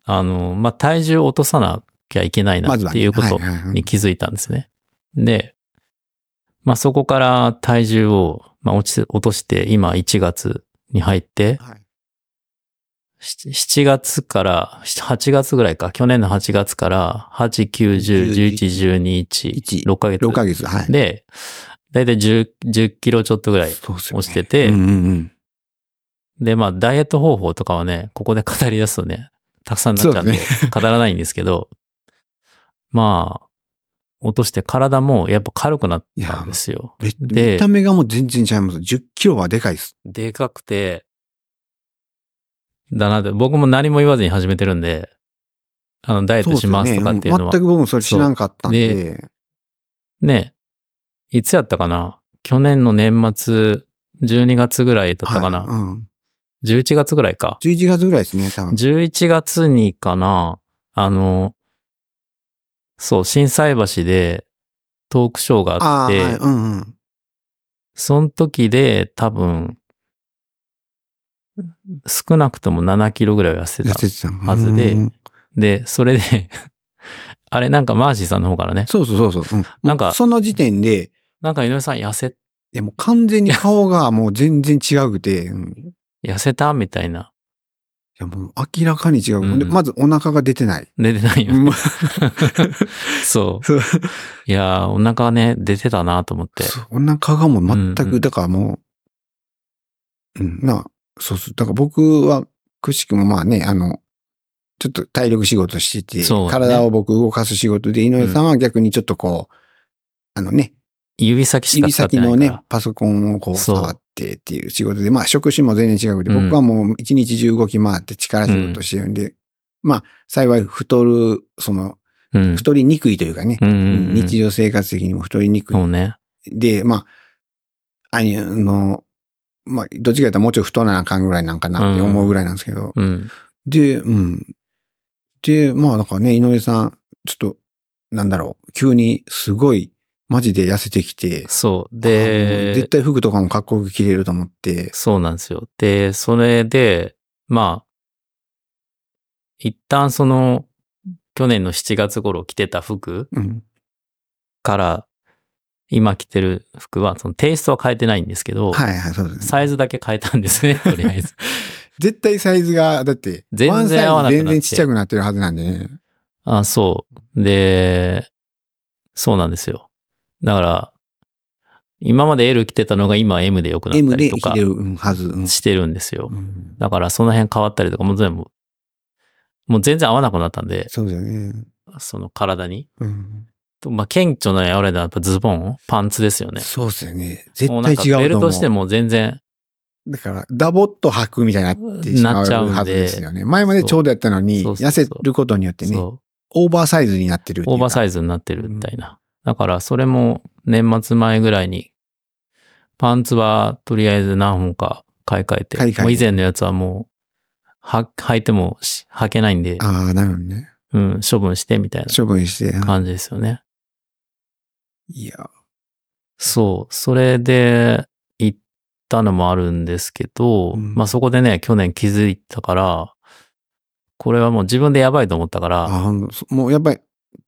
[SPEAKER 1] あ、あの、まあ、体重を落とさなきゃいけないな。っていうことに気づいたんですね。で、まあ、そこから体重を、まあ、落ち、落として、今1月に入って、
[SPEAKER 2] はい
[SPEAKER 1] 7 7月から、8月ぐらいか、去年の8月から、8、9、10、11、12、1、6ヶ月。
[SPEAKER 2] 6ヶ月。はい。
[SPEAKER 1] で、だいたい10、10キロちょっとぐらい落ちてて、
[SPEAKER 2] うんうんうん。
[SPEAKER 1] で、まあ、ダイエット方法とかはね、ここで語り出すとね、たくさんになっちゃうんで、
[SPEAKER 2] そう
[SPEAKER 1] 語らないんですけど、まあ、落として体もやっぱ軽くなったんですよ。
[SPEAKER 2] め
[SPEAKER 1] で
[SPEAKER 2] 見た目がもう全然違います。10キロはでかいです。
[SPEAKER 1] でかくて、だなって、僕も何も言わずに始めてるんで、あの、ダイエットしますとかっていうのは。
[SPEAKER 2] 全く僕もそれ知らんかったんで。
[SPEAKER 1] ね、いつやったかな？去年の年末、12月ぐらいだったかな、
[SPEAKER 2] はいうん。
[SPEAKER 1] ?11 月ぐらいか。
[SPEAKER 2] 11月ぐらいですね、多分。
[SPEAKER 1] 11月にかな、あの、そう、震災橋でトークショーがあって、
[SPEAKER 2] はい。うんうん。
[SPEAKER 1] その時で多分、少なくとも7キロぐらいは痩せ
[SPEAKER 2] てた
[SPEAKER 1] はずで
[SPEAKER 2] うん
[SPEAKER 1] で、それで、あれなんかマーシーさんの方からね、
[SPEAKER 2] そうそうそうそう。うん
[SPEAKER 1] なんか
[SPEAKER 2] その時点で、
[SPEAKER 1] なんか井上さん痩せ、
[SPEAKER 2] いやもう完全に顔がもう全然違うくて、うんい
[SPEAKER 1] 痩せたみたいな。
[SPEAKER 2] やもう明らかに違う。
[SPEAKER 1] うん
[SPEAKER 2] でまずお腹が出てない。
[SPEAKER 1] 出てないよ
[SPEAKER 2] うん
[SPEAKER 1] ね。そう。
[SPEAKER 2] そう
[SPEAKER 1] いやー、お腹がね、出てたなと思って。
[SPEAKER 2] お腹がもう全く、
[SPEAKER 1] うんうん
[SPEAKER 2] だからもう、うん、な、そうそう。だから僕は、くしくもまあね、あの、ちょっと体力仕事してて、
[SPEAKER 1] ね
[SPEAKER 2] 体を僕動かす仕事で、井上さんは逆にちょっとこう、あのね、
[SPEAKER 1] 指先しか
[SPEAKER 2] 指先の。ね、パソコンをこう触ってっていう仕事で、まあ職種も全然違うけど、
[SPEAKER 1] うん
[SPEAKER 2] 僕はもう一日中動き回って力仕事してるんで、まあ幸い太る、その、
[SPEAKER 1] うん。
[SPEAKER 2] 太りにくいというかね、
[SPEAKER 1] うんうんうん
[SPEAKER 2] 日常生活的にも太りにくい
[SPEAKER 1] そうね。
[SPEAKER 2] で、まあ、あの、まあ、どっちか言ったらもうちょい太らなあかんぐらいなんかなって思うぐらいなんですけど。
[SPEAKER 1] うん。
[SPEAKER 2] で、うん。で、まあ、なんかね、井上さん、ちょっと、なんだろう、急にすごい、マジで痩せてきて、
[SPEAKER 1] そう。で
[SPEAKER 2] 絶、対服とかもかっこよく着れると思って、
[SPEAKER 1] そうなんですよ。で、それで、まあ、一旦その、去年の7月頃着てた服
[SPEAKER 2] うん。
[SPEAKER 1] から、今着てる服は、そのテイストは変えてないんですけど、
[SPEAKER 2] はいはい、そうですね。
[SPEAKER 1] サイズだけ変えたんですね、とりあえず。
[SPEAKER 2] 絶対サイズが、だって、
[SPEAKER 1] 全然合わなくなって
[SPEAKER 2] ズ全然ちっちゃくなってるはずなんでね。
[SPEAKER 1] あ、そう。で、そうなんですよ。だから、今まで L 着てたのが今 M で良くなったりとかしてるんですよ
[SPEAKER 2] う。ん
[SPEAKER 1] だからその辺変わったりとかも全部もう全然合わなくなったんで、
[SPEAKER 2] そうだよね。
[SPEAKER 1] その体に。
[SPEAKER 2] うん。
[SPEAKER 1] とまあ、顕著なやっぱズボン？パンツですよね。
[SPEAKER 2] そうっすよね。絶対違うと思う。
[SPEAKER 1] ベルトしても全然、
[SPEAKER 2] だから、ダボっと履くみたいになってしま
[SPEAKER 1] なっちゃうんで
[SPEAKER 2] うはずですよね。前までちょうどやったのに、痩せることによってね、
[SPEAKER 1] そ
[SPEAKER 2] オーバーサイズになってる
[SPEAKER 1] オーバーサイズになってるみたいな。だからそれも年末前ぐらいに、パンツはとりあえず何本か買い替えて、
[SPEAKER 2] 買い替えて
[SPEAKER 1] もう以前のやつはもう、は、履いてもし履けないんで、
[SPEAKER 2] ああ、なるほどね。
[SPEAKER 1] うん、処分してみたい
[SPEAKER 2] 処分して。
[SPEAKER 1] な感じですよね。
[SPEAKER 2] いや、
[SPEAKER 1] そう。それで行ったのもあるんですけど、
[SPEAKER 2] うん
[SPEAKER 1] まあそこでね、去年気づいたから、これはもう自分でやばいと思ったから、
[SPEAKER 2] あほんそもうやっぱり、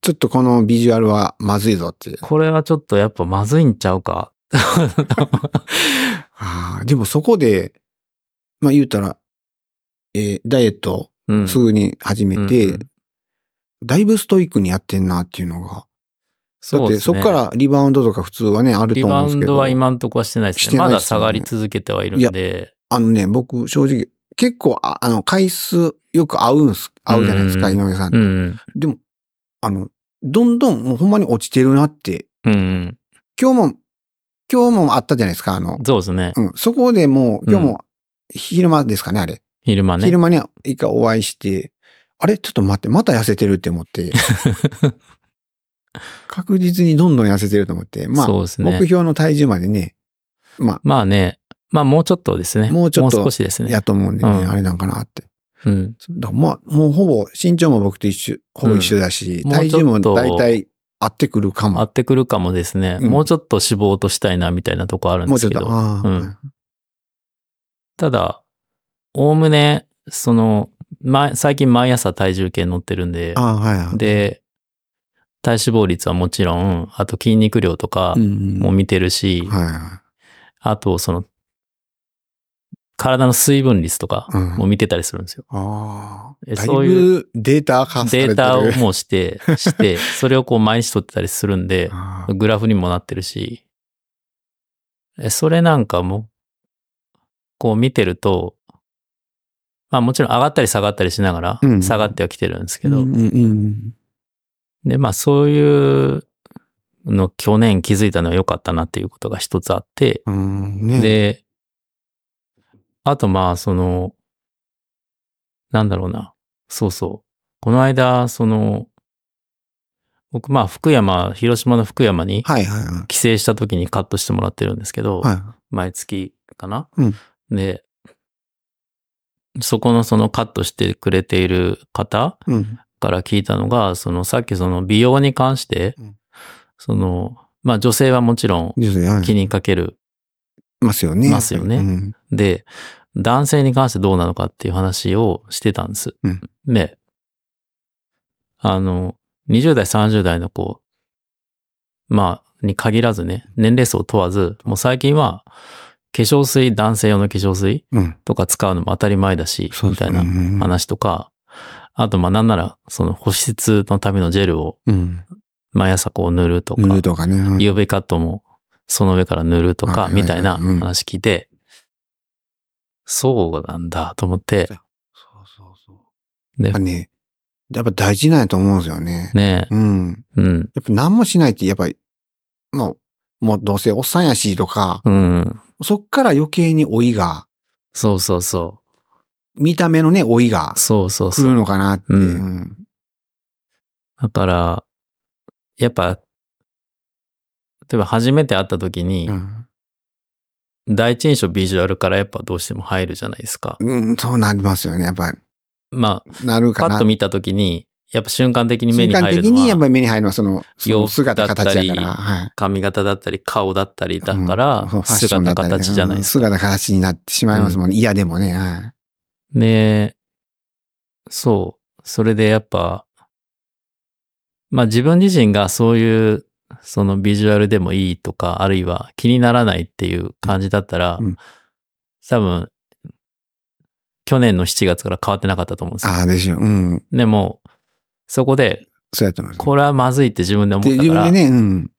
[SPEAKER 2] ちょっとこのビジュアルはまずいぞって。
[SPEAKER 1] これはちょっとやっぱまずいんちゃうか？
[SPEAKER 2] ああ、でもそこで、まあ言うたら、えーダイエット
[SPEAKER 1] うん。
[SPEAKER 2] すぐに始めて、
[SPEAKER 1] うんうん
[SPEAKER 2] だいぶストイックにやってんなっていうのが。だって
[SPEAKER 1] そうですね
[SPEAKER 2] そこからリバウンドとか普通はね、ある
[SPEAKER 1] リ
[SPEAKER 2] と思うんですけど。
[SPEAKER 1] バウンドは今んとこはしてないですね。
[SPEAKER 2] すよね
[SPEAKER 1] まだ下がり続けてはいるんで。
[SPEAKER 2] あのね、僕正直、結構あ、あの、回数よく合うんす、合うじゃないですか、
[SPEAKER 1] うん
[SPEAKER 2] 井上さん。
[SPEAKER 1] うん。
[SPEAKER 2] でも、あの、どんどんもうほんまに落ちてるなって。
[SPEAKER 1] うん。
[SPEAKER 2] 今日も、今日もあったじゃないですか、あの、
[SPEAKER 1] そうですね。
[SPEAKER 2] うん、そこでもう、今日も昼間ですかね、あれ。
[SPEAKER 1] 昼間ね。
[SPEAKER 2] 昼間に一回お会いして、あれちょっと待って、また痩せてるって思って。確実にどんどん痩せてると思って。まあ、
[SPEAKER 1] そうですね
[SPEAKER 2] 目標の体重までね、ま
[SPEAKER 1] まあね。まあもうちょっとですね。
[SPEAKER 2] もうちょっと
[SPEAKER 1] もう少しです
[SPEAKER 2] あ、
[SPEAKER 1] ね。
[SPEAKER 2] やと思うんでね、
[SPEAKER 1] うん
[SPEAKER 2] あれなんかなって。
[SPEAKER 1] うん。
[SPEAKER 2] だからまあ、もうほぼ、身長も僕と一緒、ほぼ一緒だし、
[SPEAKER 1] うん
[SPEAKER 2] 体重も大体合ってくるか
[SPEAKER 1] 合
[SPEAKER 2] も。
[SPEAKER 1] ってくるかもですね。
[SPEAKER 2] うん
[SPEAKER 1] もうちょっと脂肪を落としたいなみたいなとこあるん
[SPEAKER 2] もうちょっと、
[SPEAKER 1] ですけど。うんただ、おおむね、その、ま、最近毎朝体重計乗ってるんで、
[SPEAKER 2] はいはい。
[SPEAKER 1] で、体脂肪率はもちろん、あと筋肉量とか
[SPEAKER 2] うん、
[SPEAKER 1] も見てるし、
[SPEAKER 2] はいは
[SPEAKER 1] あとその、体の水分率とか
[SPEAKER 2] うん
[SPEAKER 1] も見てたりするんですよ。
[SPEAKER 2] い。ああ。だい
[SPEAKER 1] えそういう
[SPEAKER 2] ぶデータ化され。
[SPEAKER 1] データをもうして、して、それをこう毎日取ってたりするんで、
[SPEAKER 2] ああ
[SPEAKER 1] グラフにもなってるし、えそれなんかも、こう見てると、まあもちろん上がったり下がったりしながら
[SPEAKER 2] う、ん
[SPEAKER 1] 下がってはきてるんですけど、
[SPEAKER 2] うんうんうん
[SPEAKER 1] で、まあそういうの去年気づいたのは良かったなっていうことが一つあって、
[SPEAKER 2] うん。ね。
[SPEAKER 1] で、あとまあその、なんだろうな、そうそう。この間、その、僕まあ福山、広島の福山に
[SPEAKER 2] はいはいはい。
[SPEAKER 1] 帰省した時にカットしてもらってるんですけど、
[SPEAKER 2] は
[SPEAKER 1] 毎月かな、
[SPEAKER 2] うん
[SPEAKER 1] で、そこのそのカットしてくれている方
[SPEAKER 2] い。うん。
[SPEAKER 1] から聞いたのが、そのさっきその美容に関して、
[SPEAKER 2] うん
[SPEAKER 1] その、まあ女性はもちろん気にかける。
[SPEAKER 2] ますよね。
[SPEAKER 1] ますよね
[SPEAKER 2] うん
[SPEAKER 1] で、男性に関してどうなのかっていう話をしてたんです。
[SPEAKER 2] うん
[SPEAKER 1] で、あの、20代、30代の子、まあ、に限らずね、年齢層問わず、もう最近は、化粧水、男性用の化粧水
[SPEAKER 2] うん。
[SPEAKER 1] とか使うのも当たり前だし、みたいな
[SPEAKER 2] うん
[SPEAKER 1] 話とか、あと、まあなんなら、その保湿のためのジェルを
[SPEAKER 2] うん。
[SPEAKER 1] 毎朝こう塗るとか、
[SPEAKER 2] 塗るとかね。うん
[SPEAKER 1] UV カットもその上から塗るとか、みたいな
[SPEAKER 2] うん
[SPEAKER 1] 話聞いて、そうなんだと思って、
[SPEAKER 2] そうそうそう。
[SPEAKER 1] で
[SPEAKER 2] やっぱ、ね、やっぱ大事なんやと思うんですよね。
[SPEAKER 1] ね
[SPEAKER 2] うん。
[SPEAKER 1] うん、
[SPEAKER 2] やっぱ何もしないって、やっぱり、もう、もうどうせおっさんやしとか、
[SPEAKER 1] うん、
[SPEAKER 2] そっから余計に老いが、
[SPEAKER 1] そうそうそ
[SPEAKER 2] 見た目のね、老いが
[SPEAKER 1] う、そうそう
[SPEAKER 2] 来る
[SPEAKER 1] そう。
[SPEAKER 2] のかなって。
[SPEAKER 1] うん
[SPEAKER 2] うん
[SPEAKER 1] だから、やっぱ、例えば初めて会った時に、
[SPEAKER 2] うん
[SPEAKER 1] 第一印象ビジュアルからやっぱどうしても入るじゃないですか。
[SPEAKER 2] うん、そうなりますよね。やっぱり、
[SPEAKER 1] まあ、
[SPEAKER 2] なるかな。
[SPEAKER 1] パッと見た時に、やっぱ瞬間的に目
[SPEAKER 2] 瞬間
[SPEAKER 1] に入るのは
[SPEAKER 2] 的にやっぱり目に入るのはその、その姿
[SPEAKER 1] だったり
[SPEAKER 2] 形やから。はい。
[SPEAKER 1] 髪型だったり顔だったりだから
[SPEAKER 2] うん、
[SPEAKER 1] 姿形じゃないですか。
[SPEAKER 2] うん姿形になってしまいますもんね。嫌でもね。はい。
[SPEAKER 1] で、そう。それでやっぱ、まあ自分自身がそういう、そのビジュアルでもいいとか、あるいは気にならないっていう感じだったら、
[SPEAKER 2] うん
[SPEAKER 1] 多分、去年の7月から変わってなかったと思うんですよ。
[SPEAKER 2] ああ、ですよ。うん。
[SPEAKER 1] でも、そこで、
[SPEAKER 2] そうやと思います。
[SPEAKER 1] これはまずいって自分で思
[SPEAKER 2] で、
[SPEAKER 1] ったから、
[SPEAKER 2] ね、うん。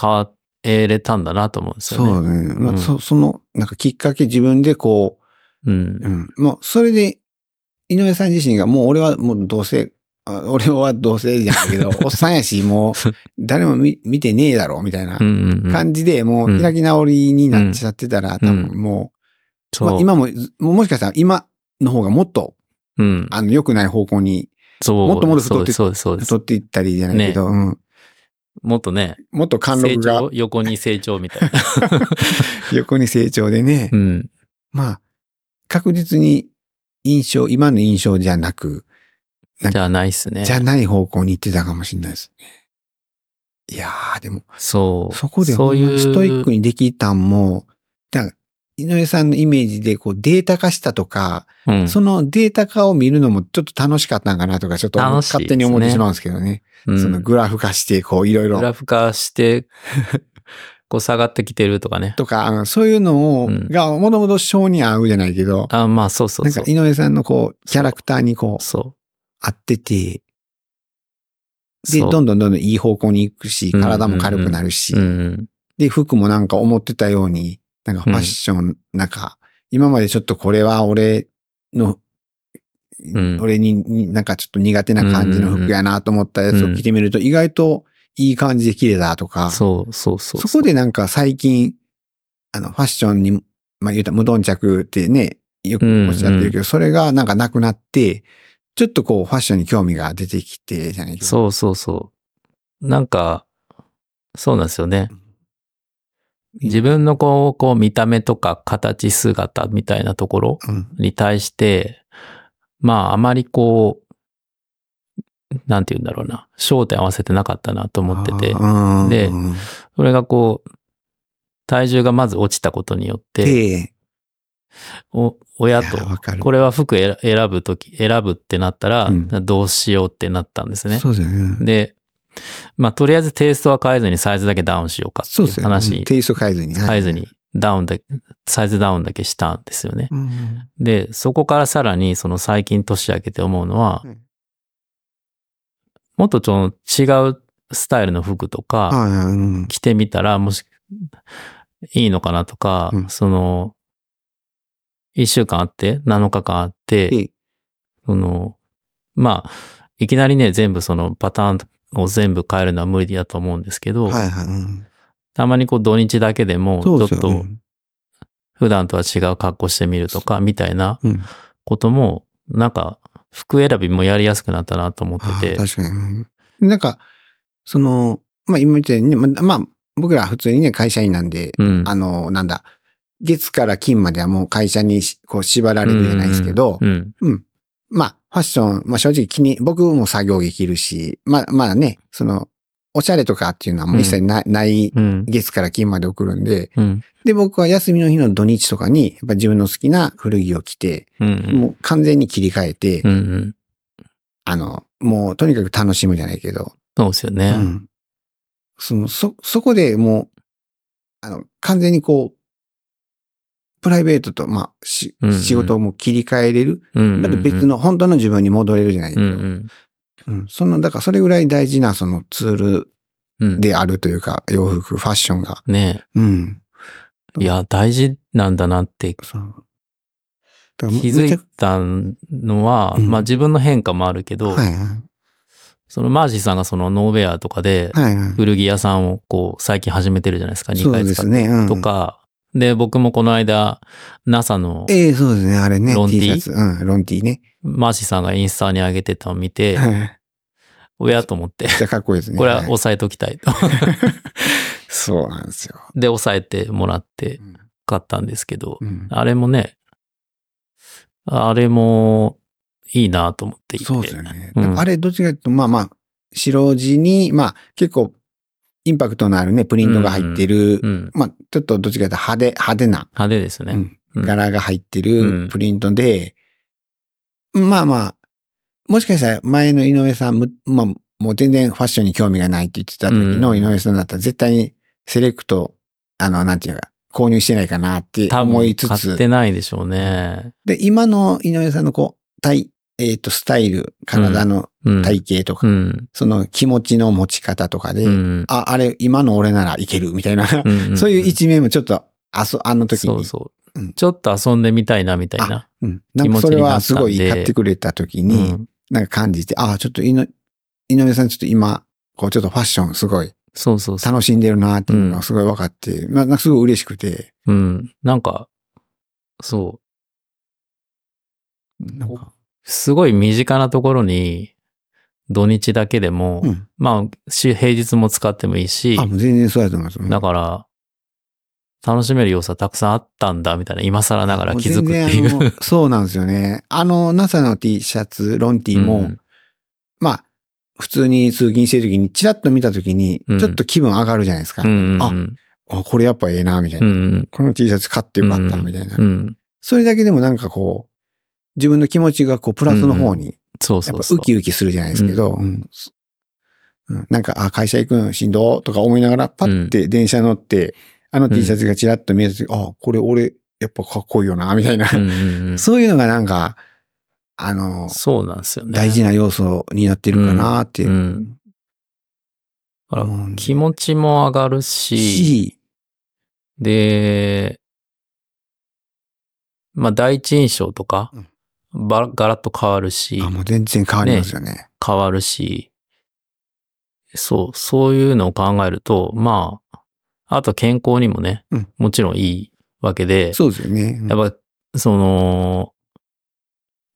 [SPEAKER 1] 変えれたんだなと思うんですよね。
[SPEAKER 2] そうね。まあ
[SPEAKER 1] うん
[SPEAKER 2] そその、なんかきっかけ自分でこ
[SPEAKER 1] うん
[SPEAKER 2] う、。うん。もう、それで井上さん自身がもう俺はもうどうせ、あ俺はどうせじゃないけど、おっさんやし、もう誰も見見てねえだろ、みたいな。感じで、もう開き直りになっちゃってたら、多分もう。まあ今も、もしかしたら今の方がもっと、
[SPEAKER 1] うん。
[SPEAKER 2] あの、良くない方向に
[SPEAKER 1] そう。
[SPEAKER 2] もっともっと太って。太っていったりじゃないけど、うん。
[SPEAKER 1] もっとね、
[SPEAKER 2] もっと貫
[SPEAKER 1] 成
[SPEAKER 2] 禄が
[SPEAKER 1] 長、横に成長みたいな。
[SPEAKER 2] 横に成長でね、
[SPEAKER 1] うん。
[SPEAKER 2] まあ、確実に印象、今の印象じゃなく、
[SPEAKER 1] じゃあないっすね。
[SPEAKER 2] じゃない方向に行ってたかもしれないですね。いやー、でも、
[SPEAKER 1] そう。
[SPEAKER 2] そこで
[SPEAKER 1] そういう。
[SPEAKER 2] ストイックにできたんも、だから井上さんのイメージでこうデータ化したとか、
[SPEAKER 1] うん。
[SPEAKER 2] そのデータ化を見るのもちょっと楽しかったんかなとか、ちょっと勝手に思ってしまうんですけどね。
[SPEAKER 1] うん
[SPEAKER 2] そのグラフ化して、こういろいろ
[SPEAKER 1] グラフ化して、こう下がってきてるとかね。
[SPEAKER 2] とか、あのそういうのを、
[SPEAKER 1] うん
[SPEAKER 2] がもともと性に合うじゃないけど、
[SPEAKER 1] あ、まあそうそう
[SPEAKER 2] なんか
[SPEAKER 1] そう。
[SPEAKER 2] 井上さんのこう、キャラクターにこう、
[SPEAKER 1] そ
[SPEAKER 2] 合ってて、
[SPEAKER 1] う。
[SPEAKER 2] で、どんどんどんどんいい方向に行くし、体も軽くなるし、
[SPEAKER 1] うん。
[SPEAKER 2] で、服もなんか思ってたように、なんかファッション、なんか、今までちょっとこれは俺の、
[SPEAKER 1] ん。
[SPEAKER 2] 俺にになんかちょっと苦手な感じの服やなと思ったやつを着てみると、意外といい感じで綺麗だとか、
[SPEAKER 1] そうそうそう。
[SPEAKER 2] そこでなんか最近、あの、ファッションに、まあ言うたら無頓着ってね、よくおっしゃってるけど、それがなんかなくなって、ちょっとこうファッションに興味が出てきて、じゃないけど。
[SPEAKER 1] そうそうそう。なんか、そうなんですよね。自分のこう、こう見た目とか形姿みたいなところ
[SPEAKER 2] うん。
[SPEAKER 1] に対して、まああまりこう、なんて言うんだろうな、焦点合わせてなかったなと思ってて、
[SPEAKER 2] うん
[SPEAKER 1] で
[SPEAKER 2] うん
[SPEAKER 1] それがこう、体重がまず落ちたことによって、
[SPEAKER 2] で、
[SPEAKER 1] お親とこれは服選選ぶとき、選ぶってなったら、
[SPEAKER 2] うん
[SPEAKER 1] どうしようってなったんですね。
[SPEAKER 2] そうですよね。
[SPEAKER 1] で、まあ、とりあえずテイストは変えずにサイズだけダウンしようかっていう
[SPEAKER 2] そうですよね。
[SPEAKER 1] 話、
[SPEAKER 2] テイスト変えずに。
[SPEAKER 1] 変えずにダウンだけ、サイズダウンだけしたんですよね。
[SPEAKER 2] うん。
[SPEAKER 1] で、そこからさらに、その最近年明けて思うのは、
[SPEAKER 2] うん
[SPEAKER 1] もっと違うスタイルの服とか。着てみたら、もし、いいのかなとか、
[SPEAKER 2] うん
[SPEAKER 1] その、一週間あって、7日間あって、
[SPEAKER 2] で
[SPEAKER 1] その、まあ、いきなりね、全部そのパターンを全部変えるのは無理だと思うんですけど、
[SPEAKER 2] はいはい。うん
[SPEAKER 1] たまにこう土日だけでも、ちょっと。普段とは違う格好してみるとか、みたいな
[SPEAKER 2] うん。
[SPEAKER 1] ことも、なんか、服選びもやりやすくなったなと思ってて、
[SPEAKER 2] 確かに。うんなんか、その、まあ今言ったようにね、まあ、まあ僕ら普通にね、会社員なんで、
[SPEAKER 1] うん。
[SPEAKER 2] あの、なんだ、月から金まではもう会社にしこう縛られるじゃないですけど、
[SPEAKER 1] うん。
[SPEAKER 2] うん。まあ、ファッション、まあ正直気に、僕も作業着着るし、まあまあね、その、おしゃれとかっていうのはもう一切な,、ない
[SPEAKER 1] うん。
[SPEAKER 2] 月から金まで送るんで、
[SPEAKER 1] うん。
[SPEAKER 2] で、僕は休みの日の土日とかに、やっぱ自分の好きな古着を着て、
[SPEAKER 1] うん。
[SPEAKER 2] もう完全に切り替えて、
[SPEAKER 1] うん。うん。
[SPEAKER 2] あの、もうとにかく楽しむじゃないけど、
[SPEAKER 1] そうですよね。
[SPEAKER 2] うん。その、そ、そこでもう、あの、完全にこう、プライベートと、まあ、し
[SPEAKER 1] うんうん
[SPEAKER 2] 仕事をもう切り替えれる。
[SPEAKER 1] うん。
[SPEAKER 2] 別の、本当の自分に戻れるじゃない
[SPEAKER 1] うん。うん。
[SPEAKER 2] うん。その、だからそれぐらい大事なそのツール
[SPEAKER 1] うん。
[SPEAKER 2] であるというか、洋服、ファッションが。
[SPEAKER 1] ね
[SPEAKER 2] うん。
[SPEAKER 1] いや、大事なんだなって
[SPEAKER 2] そ
[SPEAKER 1] 気づいたのは、
[SPEAKER 2] うん
[SPEAKER 1] まあ自分の変化もあるけど、
[SPEAKER 2] はいはい。
[SPEAKER 1] そのマージーさんがそのノーベアとかで。古着屋さんをこう最近始めてるじゃないですか、2
[SPEAKER 2] そう
[SPEAKER 1] 回使っ。
[SPEAKER 2] うん。
[SPEAKER 1] と。か、で、僕もこの間 NASA の
[SPEAKER 2] ええそうですね。あれね。
[SPEAKER 1] ロン
[SPEAKER 2] T
[SPEAKER 1] ティ
[SPEAKER 2] シャツ。うん、ロンティーね。
[SPEAKER 1] マーシーさんがインスタに上げてたのを見て、
[SPEAKER 2] はい。
[SPEAKER 1] おやと思って、
[SPEAKER 2] めっちゃかっこいいですね。
[SPEAKER 1] これは
[SPEAKER 2] はい
[SPEAKER 1] 押さえときたいと。
[SPEAKER 2] そうなんですよ。
[SPEAKER 1] で、押さえてもらって
[SPEAKER 2] うん
[SPEAKER 1] 買ったんですけど、
[SPEAKER 2] うん
[SPEAKER 1] あれもね、あれもいいなと思っていて。
[SPEAKER 2] そうですよね。
[SPEAKER 1] うん
[SPEAKER 2] あれ、どっちかというと、まあまあ、白地に、まあ、結構、インパクトのあるね、プリントが入ってる、
[SPEAKER 1] うん。
[SPEAKER 2] まあ、ちょっとどっちかというと派手、派手な、
[SPEAKER 1] 派手ですね。
[SPEAKER 2] うん。
[SPEAKER 1] うん。
[SPEAKER 2] 柄が入って
[SPEAKER 1] うん。
[SPEAKER 2] るプリントで、まあまあ、もしかしたら前の井上さんむ、まあ、もう全然ファッションに興味がないって言ってた時の
[SPEAKER 1] うん。
[SPEAKER 2] 井上さんだったら絶対にセレクト、あの、なんていうか、購入してないかなって
[SPEAKER 1] 多
[SPEAKER 2] 思い
[SPEAKER 1] 分買っ
[SPEAKER 2] つつ、
[SPEAKER 1] てないでしょうね。
[SPEAKER 2] で、今の井上さんのこう、体、えっ、と、スタイル、体の
[SPEAKER 1] うん。
[SPEAKER 2] 体型とか、
[SPEAKER 1] うん。
[SPEAKER 2] その気持ちの持ち方とかで、
[SPEAKER 1] うん。
[SPEAKER 2] あ、あれ、今の俺ならいけるみたいな、
[SPEAKER 1] うん
[SPEAKER 2] そういう一面もちょっと、あそ、あの時に
[SPEAKER 1] そうそう。
[SPEAKER 2] うん
[SPEAKER 1] ちょっと遊んでみたいなみたいな。
[SPEAKER 2] うん。なんかそれはすごい買ってくれた時
[SPEAKER 1] う
[SPEAKER 2] に、
[SPEAKER 1] ん。
[SPEAKER 2] なんか感じて、ああ、ちょっと井の井上さんちょっと今、こうちょっとファッションすごい
[SPEAKER 1] そうそうそう。
[SPEAKER 2] 楽しんでるなっていうのがすごい分かって、まあ、なんかすごい嬉しくて、
[SPEAKER 1] うん。なんか、そう。
[SPEAKER 2] なんか、
[SPEAKER 1] すごい身近なところに、土日だけでも、
[SPEAKER 2] うん。
[SPEAKER 1] まあ、し平日も使ってもいいし、
[SPEAKER 2] あ、全然そうやと思います。うん
[SPEAKER 1] だから、楽しめる要素はたくさんあったんだ、みたいな、今更ながら気づくってい
[SPEAKER 2] もう そうなんですよね。あの、NASA の T シャツ、ロン T も、
[SPEAKER 1] うん
[SPEAKER 2] まあ、普通に通勤してる時に、チラッと見た時に
[SPEAKER 1] う、ん
[SPEAKER 2] ちょっと気分上がるじゃないですか。
[SPEAKER 1] うんうん
[SPEAKER 2] あ
[SPEAKER 1] うん
[SPEAKER 2] あ、これやっぱええな、みたいな。
[SPEAKER 1] うん
[SPEAKER 2] この T シャツ買ってよかった、みたいな。
[SPEAKER 1] うん。
[SPEAKER 2] それだけでもなんかこう、自分の気持ちがこう、プラスの方に、
[SPEAKER 1] そうそうそう。
[SPEAKER 2] ウキウキするじゃないですけど、うん。うん。なんか、あ、会社行くのしんどとか思いながら、パッて電車乗って、あの T シャツがチラッと見えた時、あ、これ俺、やっぱかっこいいよな、みたいな。
[SPEAKER 1] うんうんうん。
[SPEAKER 2] そういうのがなんか、あの、
[SPEAKER 1] そうなんですよね。
[SPEAKER 2] 大事な要素になってるかなっていう。
[SPEAKER 1] うん。うん。気持ちも上がるし、
[SPEAKER 2] し、
[SPEAKER 1] で、まあ第一印象とか、ばガラッと変わるし、
[SPEAKER 2] あ、もう全然変わりますよね。
[SPEAKER 1] 変わるし、そう、そういうのを考えると、まあ、あと健康にもね、
[SPEAKER 2] うん。
[SPEAKER 1] もちろんいいわけで、
[SPEAKER 2] そうですよね。うん。
[SPEAKER 1] やっぱ、その、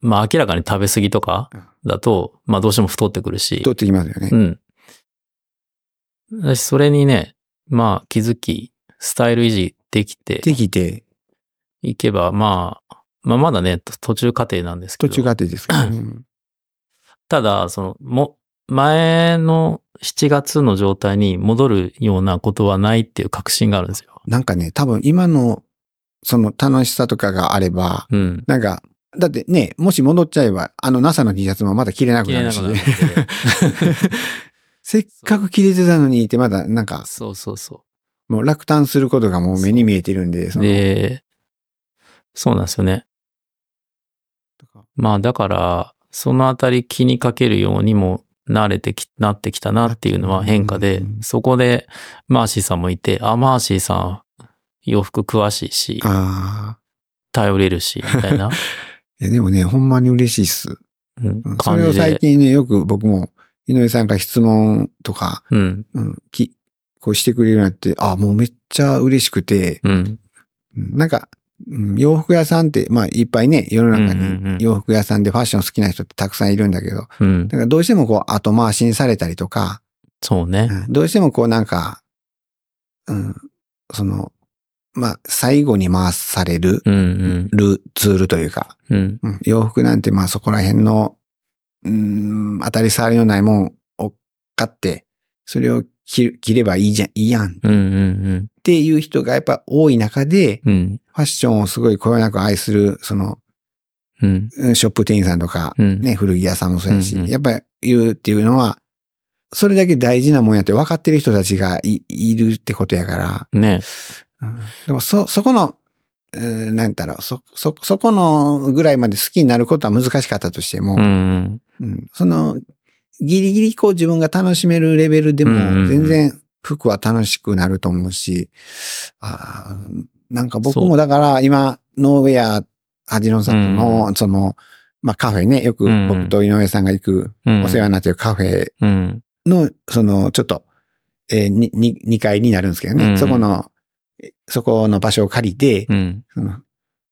[SPEAKER 1] まあ明らかに食べ過ぎとかだと、まあどうしても太ってくるし、
[SPEAKER 2] 取ってきますよね。
[SPEAKER 1] うん。私それにね、まあ気づき、スタイル維持できて。
[SPEAKER 2] できて、
[SPEAKER 1] いけば、まあ、まあまだね、途中過程なんですけど。
[SPEAKER 2] 途中過程ですからね。うん
[SPEAKER 1] ただ、その、も、前の7月の状態に戻るようなことはないっていう確信があるんですよ。
[SPEAKER 2] なんかね、多分今の、その楽しさとかがあれば、
[SPEAKER 1] うん。
[SPEAKER 2] なんか、だってね、もし戻っちゃえば、あの NASA の T シャツもまだ着れなくなるし
[SPEAKER 1] 切れなくな。るので。
[SPEAKER 2] せっかく着れてたのにってまだなんか、
[SPEAKER 1] そうそうそ
[SPEAKER 2] もう落胆することがもう目に見えてるんで、
[SPEAKER 1] う。
[SPEAKER 2] その
[SPEAKER 1] で、そうなんですよね。まあだから、そのあたり気にかけるようにも慣れてき、なってきたなっていうのは変化で
[SPEAKER 2] うん、
[SPEAKER 1] そこでマーシーさんもいて、あ、マーシーさん、洋服詳しいし、
[SPEAKER 2] ああ。
[SPEAKER 1] 頼れるし、みたいな、
[SPEAKER 2] いやでもね、ほんまに嬉しいっす。
[SPEAKER 1] うん
[SPEAKER 2] うんそれを。最近ね、よく僕も、井上さんから質問とか、
[SPEAKER 1] うん、
[SPEAKER 2] うん、き、こうしてくれるようになって、あ、もうめっちゃ嬉しくて、
[SPEAKER 1] うん、
[SPEAKER 2] うんなんか、うん洋服屋さんって、まあいっぱいね、世の中に洋服屋さんでファッション好きな人ってたくさんいるんだけど、
[SPEAKER 1] うん
[SPEAKER 2] だ。からどうしてもこう後回しにされたりとか、
[SPEAKER 1] そうね。
[SPEAKER 2] うんどうしてもこうなんか、うん、その、まあ最後に回される、
[SPEAKER 1] うん、
[SPEAKER 2] ツールというか、
[SPEAKER 1] うん、
[SPEAKER 2] うん洋服なんてまあそこら辺の、うん、当たり障りのないもんを買って、それを着着ればいいじゃん、いいやんっ
[SPEAKER 1] うん、うん、
[SPEAKER 2] ていう人がやっぱ多い中で、
[SPEAKER 1] うん、
[SPEAKER 2] ファッションをすごいこよなく愛する、その、
[SPEAKER 1] うん、
[SPEAKER 2] うんショップ店員さんとか、
[SPEAKER 1] うん。
[SPEAKER 2] ね、古着屋さんもそうやし、
[SPEAKER 1] うんうん。
[SPEAKER 2] やっぱり言うっていうのは、それだけ大事なもんやって分かってる人たちがいいるってことやから、
[SPEAKER 1] ね。
[SPEAKER 2] うん。でもそ、そこの、うんなんだろう、そ、そ、そこのぐらいまで好きになることは難しかったとしても、
[SPEAKER 1] うん、
[SPEAKER 2] うん。その、ギリギリこう自分が楽しめるレベルでも、全然服は楽しくなると思うし、あーなんか僕もだから今、ノーウェア、ハジロンさんの、
[SPEAKER 1] う
[SPEAKER 2] その、まあカフェね、よく僕と井上さんが行く
[SPEAKER 1] うん。
[SPEAKER 2] お世話になってるカフェ
[SPEAKER 1] うん、
[SPEAKER 2] の、その、ちょっと、えー、に、に、2階になるんですけどね、そこの、えそこの場所を借りて、
[SPEAKER 1] うん、
[SPEAKER 2] その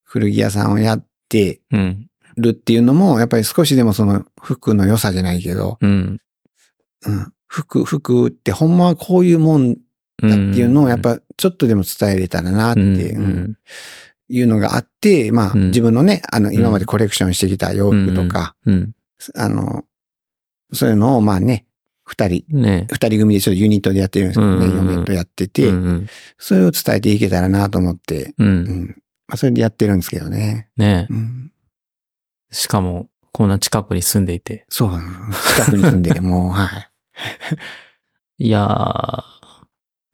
[SPEAKER 2] 古着屋さんをやって
[SPEAKER 1] うん、
[SPEAKER 2] るっていうのも、やっぱり少しでもその服の良さじゃないけど、
[SPEAKER 1] うん。
[SPEAKER 2] うん、服、服ってほんまはこういうもんだっていうのをやっぱちょっとでも伝えれたらなって、
[SPEAKER 1] うん、
[SPEAKER 2] うんいうのがあって、まあ
[SPEAKER 1] うん
[SPEAKER 2] 自分のね、あの今までコレクションしてきた洋服とか、
[SPEAKER 1] うん。
[SPEAKER 2] あの、そういうのをまあね、二人、
[SPEAKER 1] ね。
[SPEAKER 2] 二人組でちょっとユニットでやってるんですけどね、
[SPEAKER 1] うんうんうん
[SPEAKER 2] 嫁とやってて、
[SPEAKER 1] うん、
[SPEAKER 2] それを伝えていけたらなと思って、
[SPEAKER 1] う。
[SPEAKER 2] うんん。まあそれでやってるんですけどね。
[SPEAKER 1] ね
[SPEAKER 2] うん。
[SPEAKER 1] しかも、こんな近くに住んでいて。
[SPEAKER 2] そう、近くに住んで、もう、はい。
[SPEAKER 1] いやー、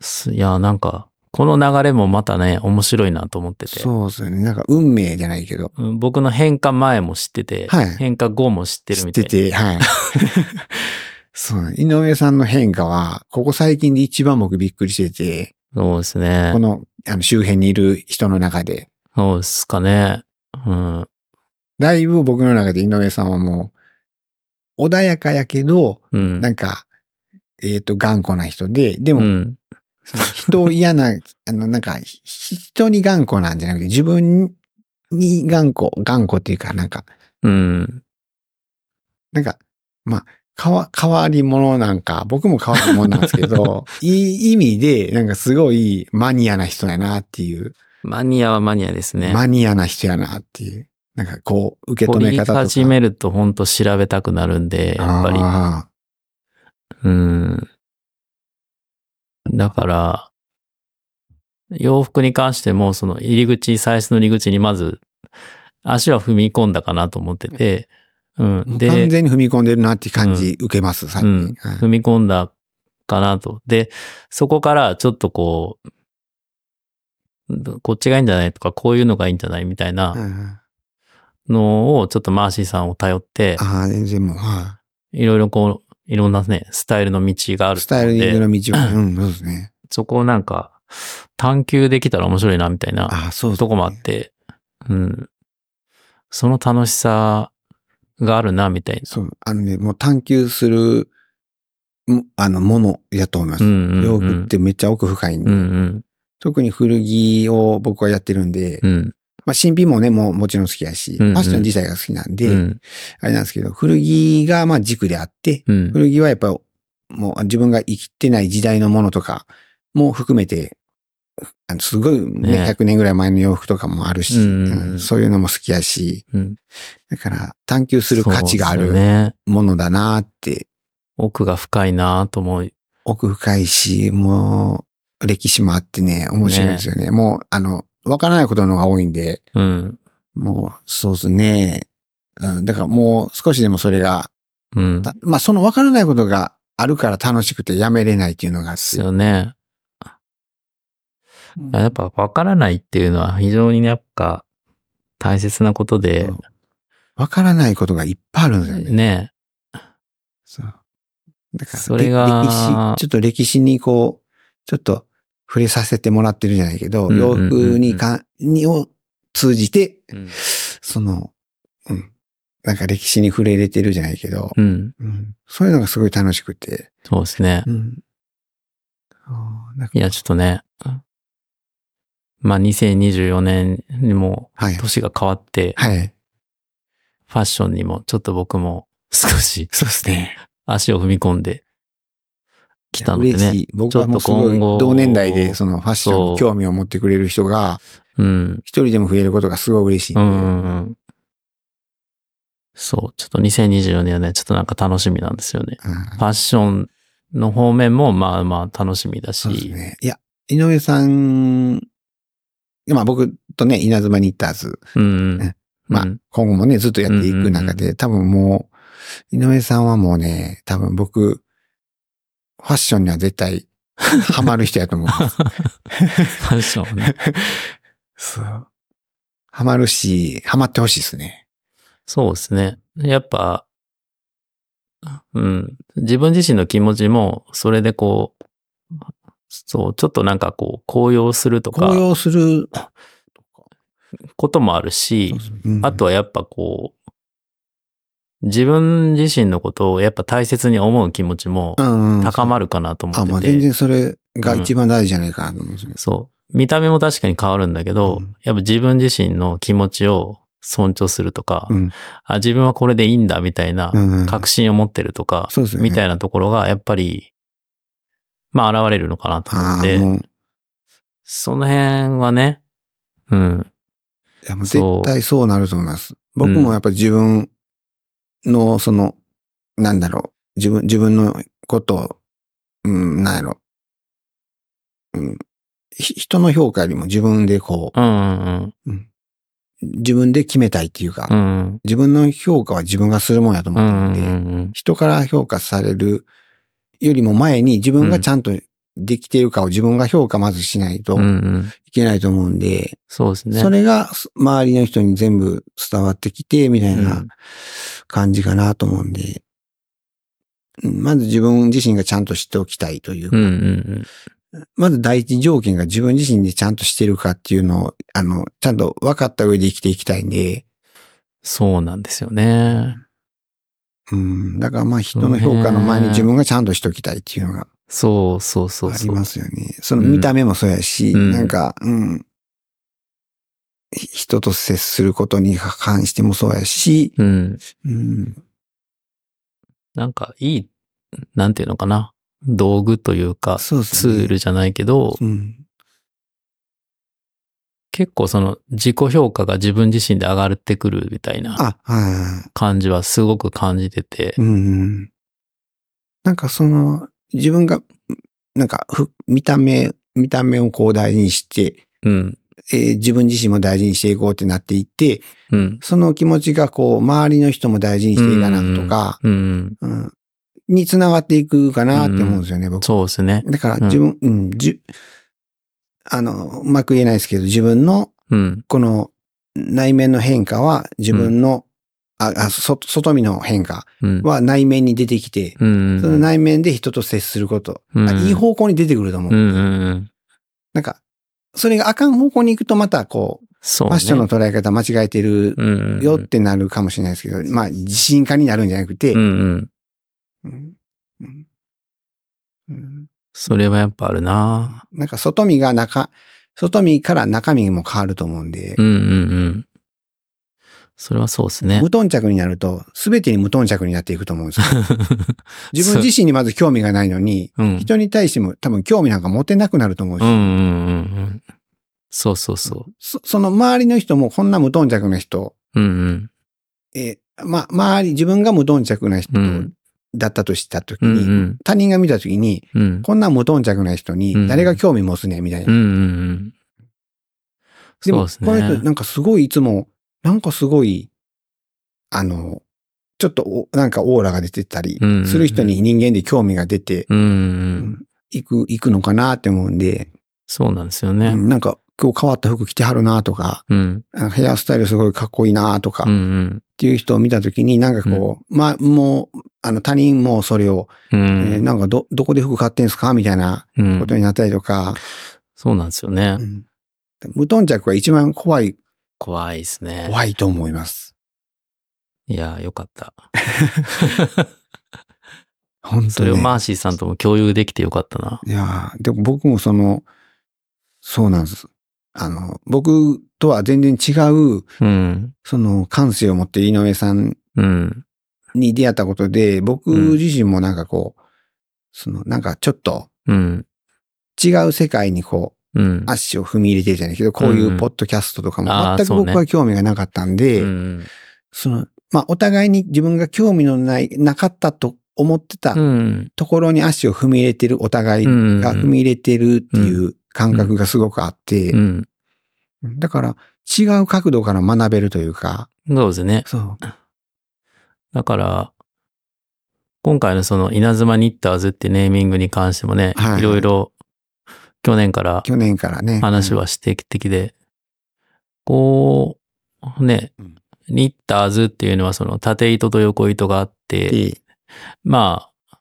[SPEAKER 1] すいやーなんか、この流れもまたね、面白いなと思ってて。
[SPEAKER 2] そうですよね。なんか運命じゃないけど。
[SPEAKER 1] うん僕の変化前も知ってて、
[SPEAKER 2] はい
[SPEAKER 1] 変化後も知ってるみたいな。
[SPEAKER 2] 知ってて、はい。そう、井上さんの変化は、ここ最近で一番僕びっくりしてて、
[SPEAKER 1] そうですね
[SPEAKER 2] こ。の、あの、周辺にいる人の中で、
[SPEAKER 1] そうですかね。うん。
[SPEAKER 2] だいぶ僕の中で井上さんはもう、穏やかやけど、
[SPEAKER 1] うん。
[SPEAKER 2] なんか、えっ、と、頑固な人で、でも、
[SPEAKER 1] うん。
[SPEAKER 2] 人を嫌な、あの、なんか、ひ人に頑固なんじゃなくて、自分に頑固、頑固っていうか、なんか、
[SPEAKER 1] うん。
[SPEAKER 2] なんか、まあ、かわ、変わり者なんか、僕も変わり者なんですけど、いい意味で、なんかすごいマニアな人やなっていう、
[SPEAKER 1] マニアはマニアですね。
[SPEAKER 2] マニアな人やなっていう、なんかこう、受け止め方とか。
[SPEAKER 1] 始めると本当調べたくなるんで、やっぱり。
[SPEAKER 2] あ
[SPEAKER 1] うん。だから、洋服に関しても、その入り口、最初の入り口にまず、足は踏み込んだかなと思ってて、うん。で、
[SPEAKER 2] 完全に踏み込んでるなっていう感じ受けます、さっき。
[SPEAKER 1] うん
[SPEAKER 2] はい
[SPEAKER 1] 踏み込んだかなと。で、そこからちょっとこう、こっちがいいんじゃないとか、こういうのがいいんじゃないみたいな
[SPEAKER 2] うん
[SPEAKER 1] のを、ちょっとマーシーさんを頼って、
[SPEAKER 2] ああ、全然もう、はい
[SPEAKER 1] ろいろこう、いろんなね、スタイルの道があ
[SPEAKER 2] い。
[SPEAKER 1] る
[SPEAKER 2] スタイル
[SPEAKER 1] で
[SPEAKER 2] の道は、うん、そうですね。
[SPEAKER 1] そこをなんか、探求できたら面白いな、みたいな
[SPEAKER 2] ああ、そうね
[SPEAKER 1] とこもあって、うん。その楽しさがあるな、みたいな。
[SPEAKER 2] そう。あのね、もう探求する、もあの、ものやと思います。
[SPEAKER 1] うんうんうん
[SPEAKER 2] 洋服ってめっちゃ奥深いんで、
[SPEAKER 1] うんうん。
[SPEAKER 2] 特に古着を僕はやってるんで、
[SPEAKER 1] うん。
[SPEAKER 2] まあ新品もね、もうもちろん好きやし、
[SPEAKER 1] うんうん
[SPEAKER 2] ファッション自体が好きなんで、
[SPEAKER 1] うん。
[SPEAKER 2] あれなんですけど、古着がまあ軸であって、
[SPEAKER 1] うん。
[SPEAKER 2] 古着はやっぱもう自分が生きてない時代のものとかも含めて、あのすごいね、
[SPEAKER 1] ね
[SPEAKER 2] 100年ぐらい前の洋服とかもあるし、
[SPEAKER 1] うんうん
[SPEAKER 2] そういうのも好きやし、
[SPEAKER 1] うん。
[SPEAKER 2] だから探求する価値がある。ものだなって、
[SPEAKER 1] 奥が深いなと思う。
[SPEAKER 2] 奥深いし、もう歴史もあってね、面白いですよね。もう、あの、わからないことの方が多いんで、
[SPEAKER 1] うん。
[SPEAKER 2] もう、そうですね。うん、だからもう少しでもそれが、
[SPEAKER 1] うん。
[SPEAKER 2] たまあそのわからないことがあるから楽しくてやめれないっていうのが
[SPEAKER 1] です
[SPEAKER 2] て。
[SPEAKER 1] よね。やっぱ分からないっていうのは非常にやっぱ大切なことで
[SPEAKER 2] うん、わからないことがいっぱいあるんですよね。
[SPEAKER 1] ね。
[SPEAKER 2] そう。だから、
[SPEAKER 1] それが
[SPEAKER 2] れ歴史、ちょっと歴史にこう、ちょっと触れさせてもらってるじゃないけど、洋服にか、にを通じて、
[SPEAKER 1] うん。
[SPEAKER 2] その、うん。なんか歴史に触れれてるじゃないけど、
[SPEAKER 1] うん。
[SPEAKER 2] うん、そういうのがすごい楽しくて、
[SPEAKER 1] そうですね。
[SPEAKER 2] うん。
[SPEAKER 1] いや、ちょっとね。まあ、2024年にも
[SPEAKER 2] はい。
[SPEAKER 1] 年が変わって、
[SPEAKER 2] はい。
[SPEAKER 1] ファッションにもちょっと僕も少し
[SPEAKER 2] そうですね。
[SPEAKER 1] 足を踏み込んできたのでね。
[SPEAKER 2] 僕はもうすごい同年代でそのファッションに興味を持ってくれる人が
[SPEAKER 1] うん。
[SPEAKER 2] 一人でも増えることがすごい嬉しいんで。
[SPEAKER 1] うんうんうん。そう。ちょっと2024年はね、ちょっとなんか楽しみなんですよね。
[SPEAKER 2] うん
[SPEAKER 1] ファッションの方面もまあまあ楽しみだし。
[SPEAKER 2] そうですね。いや、井上さん、まあ僕とね、稲妻ニッターズ、
[SPEAKER 1] うんうん。
[SPEAKER 2] ねまあ
[SPEAKER 1] うん
[SPEAKER 2] 今後もね、ずっとやっていく中で、多分もう、井上さんはもうね、多分僕、ファッションには絶対 ハマる人やと思う。
[SPEAKER 1] ファッションね。
[SPEAKER 2] そう。ハマるし、ハマってほしいですね。
[SPEAKER 1] そうですね。やっぱ、うん。自分自身の気持ちも、それでこう、そう、ちょっとなんかこう、高揚するとか、
[SPEAKER 2] 高揚する。
[SPEAKER 1] こともあるし、
[SPEAKER 2] うん
[SPEAKER 1] あとはやっぱこう、自分自身のことをやっぱ大切に思う気持ちも
[SPEAKER 2] うんうん
[SPEAKER 1] 高まるかなと思
[SPEAKER 2] あ、
[SPEAKER 1] ってて。
[SPEAKER 2] まあ全然それが一番大事じゃないかなと思うんですよね。
[SPEAKER 1] そう。見た目も確かに変わるんだけど、
[SPEAKER 2] うん
[SPEAKER 1] やっぱ自分自身の気持ちを尊重するとか、
[SPEAKER 2] うん
[SPEAKER 1] あ、自分はこれでいいんだみたいな
[SPEAKER 2] うんうん
[SPEAKER 1] 確信を持ってるとか、
[SPEAKER 2] そうですよね。
[SPEAKER 1] みたいなところがやっぱり、まあ現れるのかなと思
[SPEAKER 2] ああ、
[SPEAKER 1] って、その辺はね、うん、
[SPEAKER 2] やも
[SPEAKER 1] う
[SPEAKER 2] 絶対そうなると思います。僕もやっぱ自分の、その、なんだろう、自分、自分のことを、うん、なんやろ、うん、ひ人の評価よりも自分でこ
[SPEAKER 1] うん、うん、
[SPEAKER 2] う、自分で決めたいっていうか、
[SPEAKER 1] うん、うん、
[SPEAKER 2] 自分の評価は自分がするもんやと思
[SPEAKER 1] うん、
[SPEAKER 2] ってるんで、
[SPEAKER 1] うん、
[SPEAKER 2] 人から評価されるよりも前に自分がちゃんとできているかを自分が評価まずしないと
[SPEAKER 1] うん、うん、
[SPEAKER 2] いけないと思うんで、
[SPEAKER 1] そうですね。
[SPEAKER 2] それが周りの人に全部伝わってきて、みたいな感じかなと思うんで、うんまず自分自身がちゃんと知っておきたいというか、
[SPEAKER 1] うん、うん、
[SPEAKER 2] まず第一条件が自分自身でちゃんとしてるかっていうのを、あの、ちゃんと分かった上で生きていきたいんで、
[SPEAKER 1] そうなんですよね。
[SPEAKER 2] うん。だからまあ人の評価の前に自分がちゃんとしときたいっていうのが
[SPEAKER 1] そうそうそう
[SPEAKER 2] あり
[SPEAKER 1] そう。
[SPEAKER 2] ますよね。その見た目もそうやし、
[SPEAKER 1] うん
[SPEAKER 2] なんか、うん。ひ人と接することに関してもそうやし、
[SPEAKER 1] うん。
[SPEAKER 2] うん。
[SPEAKER 1] なんかいい、なんていうのかな。道具というか、
[SPEAKER 2] そうですね
[SPEAKER 1] ツールじゃないけど、
[SPEAKER 2] うん。
[SPEAKER 1] 結構その自己評価が自分自身で上がってくるみたいな。感じはすごく感じてて
[SPEAKER 2] う、ん。なんかその、自分が、なんか、ふ見た目、見た目をこう大事にして、
[SPEAKER 1] うん。
[SPEAKER 2] えー自分自身も大事にしていこうってなっていって、
[SPEAKER 1] うん。
[SPEAKER 2] その気持ちがこう、周りの人も大事にしていかなとか、
[SPEAKER 1] うん。
[SPEAKER 2] うん、につながっていくかなって思うんですよね、僕。
[SPEAKER 1] そうですね。
[SPEAKER 2] だから自分、うん、じゅ、あの、うまく言えないですけど、自分の
[SPEAKER 1] うん。
[SPEAKER 2] この内面の変化は自分の、あ、あ、そ、外見の変化
[SPEAKER 1] うん。
[SPEAKER 2] は内面に出てきて、
[SPEAKER 1] うん。
[SPEAKER 2] その内面で人と接すること、
[SPEAKER 1] うん
[SPEAKER 2] あいい方向に出てくると思う。
[SPEAKER 1] うんうんうん。
[SPEAKER 2] なんか、それがあかん方向に行くとまたこう、
[SPEAKER 1] そうね。
[SPEAKER 2] ファッションの捉え方間違えてる
[SPEAKER 1] うんうん。
[SPEAKER 2] よってなるかもしれないですけど、まあ、自信家になるんじゃなくて、
[SPEAKER 1] うんうん。
[SPEAKER 2] うんうんうん
[SPEAKER 1] それはやっぱあるな
[SPEAKER 2] なんか外見が中、外見から中身も変わると思うんで
[SPEAKER 1] う、んうんうん。それはそうですね
[SPEAKER 2] 無。頓着になると、すべてに無頓着になっていくと思うんですよ。自分自身にまず興味がないのに、
[SPEAKER 1] うん。
[SPEAKER 2] 人に対しても多分興味なんか持てなくなると思うし、
[SPEAKER 1] うんうんうんうん。そうそうそ
[SPEAKER 2] そその周りの人もこんな無頓着な人、
[SPEAKER 1] う。うんうん。
[SPEAKER 2] えーま、周り、自分が無頓着な人
[SPEAKER 1] うん
[SPEAKER 2] だったとしたときに、
[SPEAKER 1] うんうん。
[SPEAKER 2] 他人が見たときに、
[SPEAKER 1] うん。
[SPEAKER 2] こんな無頓着な人に
[SPEAKER 1] うん
[SPEAKER 2] 誰が興味持つねみたいな。
[SPEAKER 1] うんうんうん。
[SPEAKER 2] でも、
[SPEAKER 1] そうです
[SPEAKER 2] この人
[SPEAKER 1] ね。
[SPEAKER 2] なんかすごいいつも、なんかすごい、あの、ちょっとおなんかオーラが出てたり
[SPEAKER 1] うんうんうん
[SPEAKER 2] する人に人間で興味が出て
[SPEAKER 1] うんうんうん。
[SPEAKER 2] いく、いくのかなって思うんで、
[SPEAKER 1] そうなんですよ
[SPEAKER 2] う
[SPEAKER 1] ね。
[SPEAKER 2] んなんか今日変わった服着てはるなとか、
[SPEAKER 1] うん。
[SPEAKER 2] ヘアスタイルすごいかっこいいなとかっ
[SPEAKER 1] うんうん。
[SPEAKER 2] ていう人を見たときになんかこう、まあもう、あの他人もそれを、
[SPEAKER 1] う
[SPEAKER 2] えー
[SPEAKER 1] ん。
[SPEAKER 2] なんかど、どこで服買ってんすかみたいな
[SPEAKER 1] うん
[SPEAKER 2] ことになったりとか、
[SPEAKER 1] そうなんですよね
[SPEAKER 2] う。ん無頓着が一番怖い、
[SPEAKER 1] 怖いですね。
[SPEAKER 2] 怖いと思います。
[SPEAKER 1] いや、よかった。
[SPEAKER 2] 本当に、
[SPEAKER 1] それをマーシーさんとも共有できてよかったな。
[SPEAKER 2] いやーでも僕もその、そうなんです。あの、僕とは全然違う、
[SPEAKER 1] うん。
[SPEAKER 2] その感性を持って井上さん
[SPEAKER 1] うん。
[SPEAKER 2] に出会ったことで、僕
[SPEAKER 1] うん
[SPEAKER 2] 自身もなんかこう、そのなんかちょっと
[SPEAKER 1] うん。
[SPEAKER 2] 違う世界にこう、
[SPEAKER 1] うん。
[SPEAKER 2] 足を踏み入れてるじゃないけど、こういうポッドキャストとかも全く僕は興味がなかったんで、
[SPEAKER 1] うん。
[SPEAKER 2] その、まあ、お互いに自分が興味のない、なかったと思ってた
[SPEAKER 1] うん。
[SPEAKER 2] ところに足を踏み入れてる、お互い
[SPEAKER 1] うん
[SPEAKER 2] が踏み入れてるっていう感覚がすごくあって、
[SPEAKER 1] うん。
[SPEAKER 2] だから違う角度から学べるというか、
[SPEAKER 1] そうですね。
[SPEAKER 2] そう。
[SPEAKER 1] だから、今回のその稲妻ニッターズってネーミングに関してもね、
[SPEAKER 2] はい
[SPEAKER 1] いろいろ去年から
[SPEAKER 2] 去年からね。
[SPEAKER 1] 話は指摘的で、こう、ね
[SPEAKER 2] うん、
[SPEAKER 1] ニッターズっていうのはその縦糸と横糸があって、
[SPEAKER 2] で
[SPEAKER 1] まあ、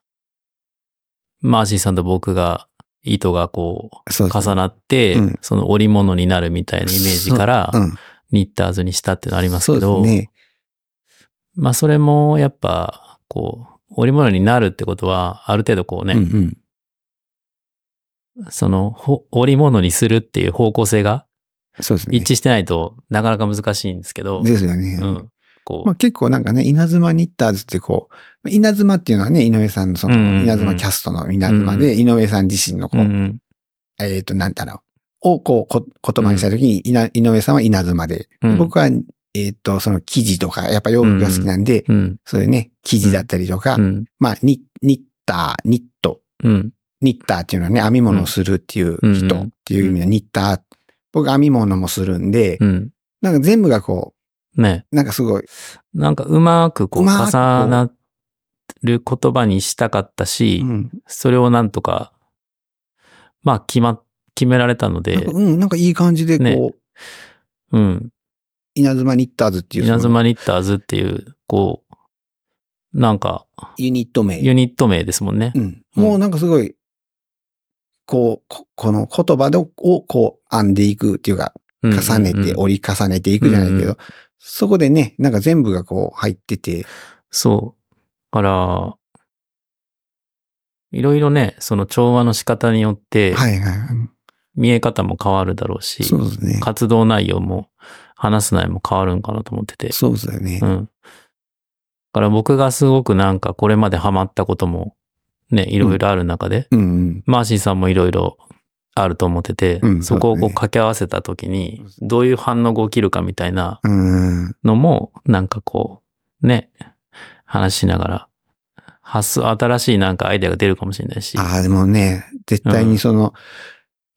[SPEAKER 1] マーシーさんと僕が糸がこ
[SPEAKER 2] そう
[SPEAKER 1] う重なって、
[SPEAKER 2] うん
[SPEAKER 1] その織物になるみたいなイメージから
[SPEAKER 2] うん。
[SPEAKER 1] ニッターズにしたってのありますけど。まあそれもやっぱこう織物になるってことはある程度こうね、
[SPEAKER 2] うんうん。
[SPEAKER 1] そのほ織物にするっていう方向性が
[SPEAKER 2] そうですね。
[SPEAKER 1] 一致してないとなかなか難しいんですけど、
[SPEAKER 2] ですよね。
[SPEAKER 1] うん、こ
[SPEAKER 2] まあ、結構なんかね、稲妻ニッターズってこう、稲妻っていうのはね、井上さんのその、稲妻キャストの稲妻で、井上さん自身のこ
[SPEAKER 1] う、
[SPEAKER 2] う、
[SPEAKER 1] うんうん。
[SPEAKER 2] えっ、と、なんだろう、をこうこ言葉にしたときに、稲井上さんは稲妻で、
[SPEAKER 1] うん。
[SPEAKER 2] 僕は、えっ、と、その生地とか、やっぱ洋服が好きなんで、
[SPEAKER 1] うん。
[SPEAKER 2] そういうね、生地だったりとか、
[SPEAKER 1] うん。
[SPEAKER 2] まあ、ニニッター、ニット、
[SPEAKER 1] うん
[SPEAKER 2] ニッターっていうのはね、編み物をするっていう
[SPEAKER 1] うん
[SPEAKER 2] 人っていう意味のニッター。僕編み物もするんで、
[SPEAKER 1] うん
[SPEAKER 2] なんか全部がこ
[SPEAKER 1] ね、
[SPEAKER 2] う、なんかすごい、
[SPEAKER 1] なんかうまくこう重なる言葉にしたかったし、
[SPEAKER 2] うん、
[SPEAKER 1] それをなんとか、まあ決ま、決められたので
[SPEAKER 2] か、うん、なんかいい感じでこう、
[SPEAKER 1] ねうん。
[SPEAKER 2] 稲妻ニッターズっていう
[SPEAKER 1] 稲妻ニッターズっていう、こう、なんか、
[SPEAKER 2] ユニット名。
[SPEAKER 1] ユニット名ですもんね
[SPEAKER 2] う。ん。もうなんかすごい、こう、ここの言葉をこう編んでいくっていうか、
[SPEAKER 1] うん
[SPEAKER 2] 重ねて、折り重ねていくじゃないけど、
[SPEAKER 1] うんうん
[SPEAKER 2] そこでね、なんか全部がこう入ってて、
[SPEAKER 1] そう。だから、いろいろね、その調和の仕方によって、
[SPEAKER 2] はいはい。
[SPEAKER 1] 見え方も変わるだろうし、
[SPEAKER 2] そうですね。
[SPEAKER 1] 活動内容も話す内容も変わるんかなと思ってて。
[SPEAKER 2] そうですよね
[SPEAKER 1] う。ん。だから僕がすごくなんかこれまでハマったこともね、いろいろある中で、
[SPEAKER 2] うんうん。
[SPEAKER 1] マーシーさんもいろいろあると思ってて、
[SPEAKER 2] うん
[SPEAKER 1] そこをこう掛け合わせた時に、どういう反応が起きるかみたいな
[SPEAKER 2] うん。
[SPEAKER 1] のも、なんかこう、ね、話しながら、発想、新しいなんかアイデアが出るかもしれないし、
[SPEAKER 2] ああ、でもね、絶対にその、